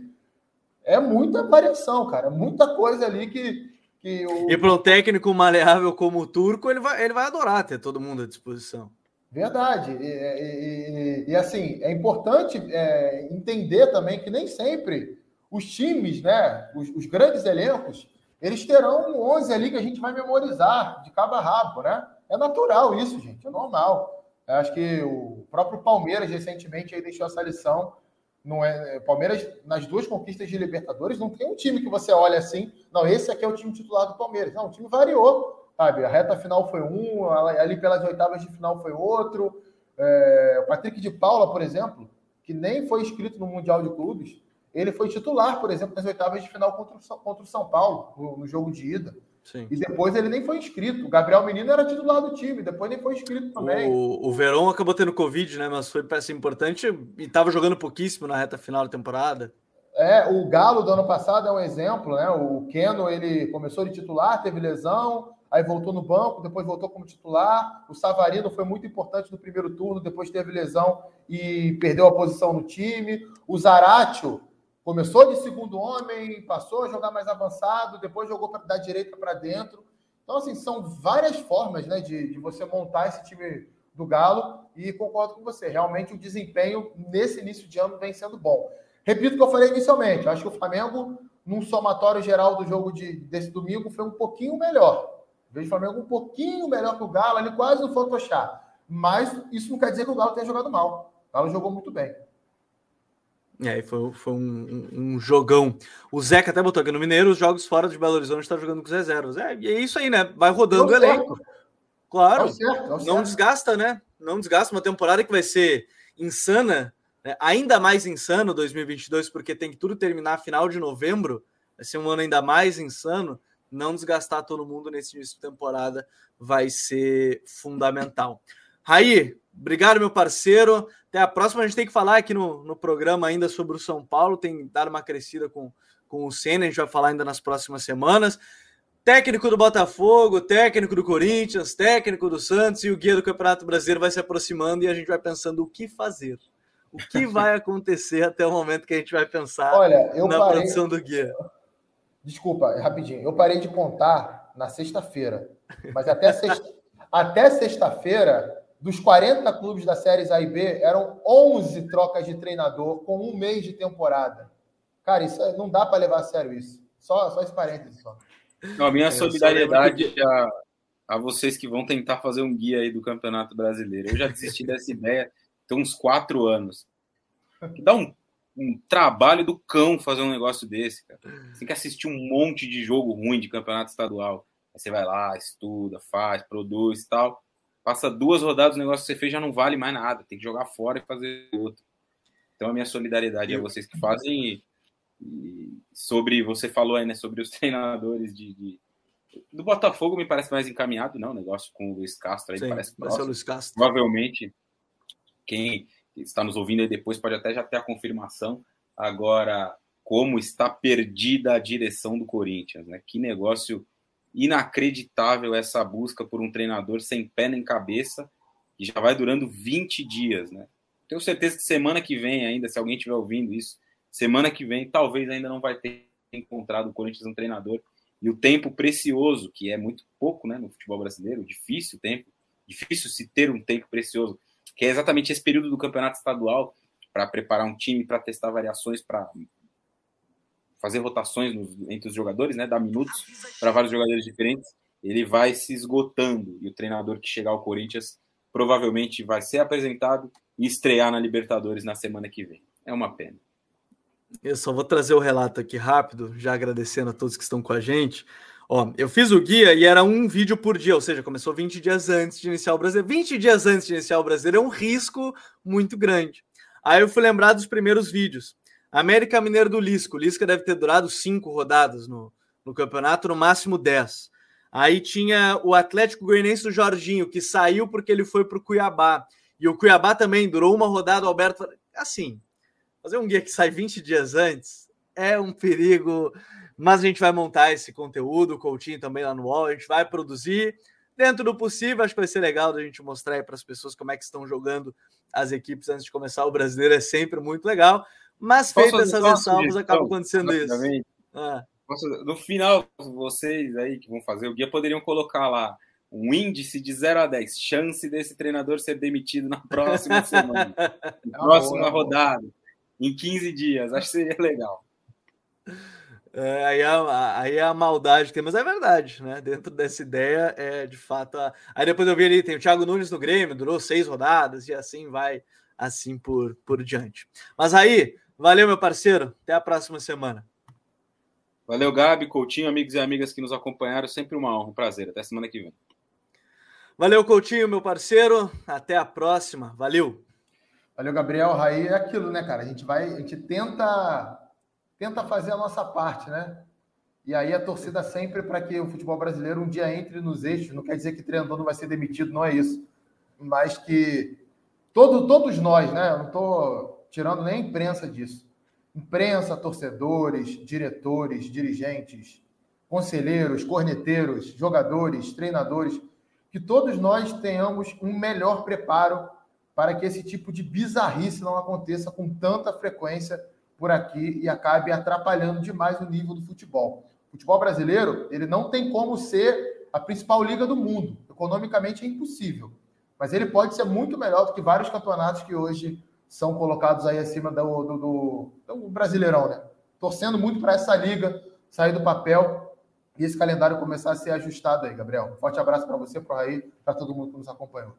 É muita variação, cara, muita coisa ali que. que o... E para um técnico maleável como o Turco, ele vai, ele vai adorar ter todo mundo à disposição. Verdade. E, e, e, e assim, é importante é, entender também que nem sempre os times, né, os, os, grandes elencos, eles terão 11 ali que a gente vai memorizar de cabo a rabo, né? É natural isso, gente, é normal. Acho que o próprio Palmeiras recentemente aí deixou essa lição. Não é, Palmeiras, nas duas conquistas de Libertadores, não tem um time que você olha assim, não, esse aqui é o time titular do Palmeiras. Não, o time variou, sabe? A reta final foi um, ali pelas oitavas de final foi outro. É, o Patrick de Paula, por exemplo, que nem foi inscrito no Mundial de Clubes, ele foi titular, por exemplo, nas oitavas de final contra o, São Paulo, no jogo de ida. Sim. E depois ele nem foi inscrito. O Gabriel Menino era titular do time, depois nem foi inscrito também. O, o Verão acabou tendo Covid, né? Mas foi peça importante e estava jogando pouquíssimo na reta final da temporada. É, o Galo do ano passado é um exemplo, né? O Keno, ele começou de titular, teve lesão, aí voltou no banco, depois voltou como titular. O Savarino foi muito importante no primeiro turno, depois teve lesão e perdeu a posição no time. O Zaratio Começou de segundo homem, passou a jogar mais avançado, depois jogou para da direita para dentro. Então, assim, são várias formas né, de, de você montar esse time do Galo e concordo com você. Realmente o desempenho nesse início de ano vem sendo bom. Repito o que eu falei inicialmente. Acho que o Flamengo, num somatório geral do jogo de, desse domingo, foi um pouquinho melhor. Vejo o Flamengo um pouquinho melhor que o Galo, ali quase no Photoshop. Mas isso não quer dizer que o Galo tenha jogado mal. O Galo jogou muito bem. É, foi, foi um, um, jogão. O Zeca até botou aqui no Mineiro, os jogos fora de Belo Horizonte está jogando com os reservas. É, e é isso aí, né? Vai rodando o elenco. Claro. Certo, não desgasta, né? Não desgasta uma temporada que vai ser insana, né? ainda mais insano 2022, porque tem que tudo terminar final de novembro. Vai ser um ano ainda mais insano. Não desgastar todo mundo nesse início de temporada vai ser fundamental. Raí, obrigado, meu parceiro. Até a próxima. A gente tem que falar aqui no, no programa ainda sobre o São Paulo. Tem dado uma crescida com, com o Senna. A gente vai falar ainda nas próximas semanas. Técnico do Botafogo, técnico do Corinthians, técnico do Santos e o guia do Campeonato Brasileiro vai se aproximando e a gente vai pensando o que fazer. O que vai acontecer até o momento que a gente vai pensar Olha, eu na parei... produção do guia. Desculpa, rapidinho. Eu parei de contar na sexta-feira. Mas até sexta... até sexta-feira dos 40 clubes da Série A e B, eram 11 trocas de treinador com um mês de temporada. Cara, isso é, não dá para levar a sério isso. Só, só esse parênteses. Só. Não, a minha é, solidariedade a, a vocês que vão tentar fazer um guia aí do Campeonato Brasileiro. Eu já desisti dessa ideia tem uns quatro anos. Dá um, um trabalho do cão fazer um negócio desse, cara. Você tem que assistir um monte de jogo ruim de campeonato estadual. Aí você vai lá, estuda, faz, produz e tal Passa duas rodadas, o negócio que você fez já não vale mais nada. Tem que jogar fora e fazer outro. Então, a minha solidariedade a vocês que fazem. E, e sobre, você falou aí, né, sobre os treinadores de, de, do Botafogo, me parece mais encaminhado, não? O negócio com o Luiz Castro aí Sim, parece próximo. Luiz Castro. Provavelmente, quem está nos ouvindo aí depois pode até já ter a confirmação. Agora, como está perdida a direção do Corinthians, né? Que negócio inacreditável essa busca por um treinador sem pé nem cabeça, e já vai durando 20 dias, né? Tenho certeza que semana que vem ainda, se alguém estiver ouvindo isso, semana que vem talvez ainda não vai ter encontrado o Corinthians um treinador e o tempo precioso, que é muito pouco, né, no futebol brasileiro, difícil tempo, difícil se ter um tempo precioso, que é exatamente esse período do campeonato estadual para preparar um time, para testar variações, para fazer rotações nos, entre os jogadores, né, dar minutos para vários jogadores diferentes, ele vai se esgotando e o treinador que chegar ao Corinthians provavelmente vai ser apresentado e estrear na Libertadores na semana que vem. É uma pena. Eu só vou trazer o relato aqui rápido, já agradecendo a todos que estão com a gente. Ó, eu fiz o guia e era um vídeo por dia, ou seja, começou 20 dias antes de iniciar o brasileiro. 20 dias antes de iniciar o brasileiro é um risco muito grande. Aí eu fui lembrar dos primeiros vídeos. América Mineiro do Lisco. O Lisca deve ter durado cinco rodadas no, no campeonato, no máximo dez. Aí tinha o Atlético Goianiense do Jorginho, que saiu porque ele foi para o Cuiabá. E o Cuiabá também durou uma rodada, o Alberto. Assim, fazer um guia que sai 20 dias antes é um perigo, mas a gente vai montar esse conteúdo, o Coutinho também lá no UOL, a gente vai produzir dentro do possível. Acho que vai ser legal da gente mostrar para as pessoas como é que estão jogando as equipes antes de começar o brasileiro, é sempre muito legal. Mas feitas essas ressalvas, acaba acontecendo isso. Ah. No final, vocês aí que vão fazer o guia poderiam colocar lá um índice de 0 a 10, chance desse treinador ser demitido na próxima semana, na próxima rodada, em 15 dias. Acho que seria legal. É, aí, a, aí é a maldade tem, mas é verdade, né? Dentro dessa ideia, é de fato. A... Aí depois eu vi ali, tem o Thiago Nunes no Grêmio, durou seis rodadas, e assim vai, assim por, por diante. Mas aí, Valeu, meu parceiro. Até a próxima semana. Valeu, Gabi, Coutinho, amigos e amigas que nos acompanharam. Sempre uma honra, um prazer. Até semana que vem. Valeu, Coutinho, meu parceiro. Até a próxima. Valeu. Valeu, Gabriel. Raí é aquilo, né, cara? A gente vai, a gente tenta, tenta fazer a nossa parte, né? E aí a torcida sempre para que o futebol brasileiro um dia entre nos eixos. Não quer dizer que treinador não vai ser demitido, não é isso. Mas que todo, todos nós, né? Eu não estou tirando nem a imprensa disso. Imprensa, torcedores, diretores, dirigentes, conselheiros, corneteiros, jogadores, treinadores, que todos nós tenhamos um melhor preparo para que esse tipo de bizarrice não aconteça com tanta frequência por aqui e acabe atrapalhando demais o nível do futebol. O futebol brasileiro, ele não tem como ser a principal liga do mundo. Economicamente é impossível. Mas ele pode ser muito melhor do que vários campeonatos que hoje são colocados aí acima do, do, do, do Brasileirão, né? Torcendo muito para essa liga sair do papel e esse calendário começar a ser ajustado aí, Gabriel. Forte abraço para você, para o Raí, para todo mundo que nos acompanhou.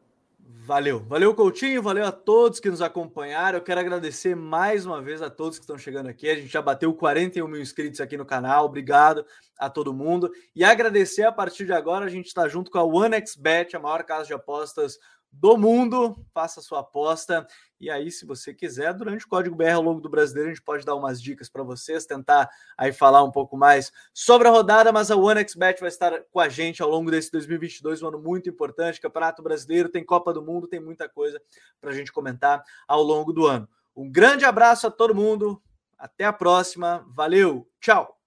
Valeu, valeu Coutinho, valeu a todos que nos acompanharam. Eu quero agradecer mais uma vez a todos que estão chegando aqui. A gente já bateu 41 mil inscritos aqui no canal. Obrigado a todo mundo. E agradecer a partir de agora, a gente está junto com a OneXBet, a maior casa de apostas do mundo. Faça sua aposta. E aí, se você quiser, durante o Código BR ao longo do brasileiro, a gente pode dar umas dicas para vocês, tentar aí falar um pouco mais sobre a rodada, mas a OneXBet vai estar com a gente ao longo desse 2022, um ano muito importante. Campeonato Brasileiro, tem Copa do Mundo, tem muita coisa para a gente comentar ao longo do ano. Um grande abraço a todo mundo. Até a próxima. Valeu. Tchau.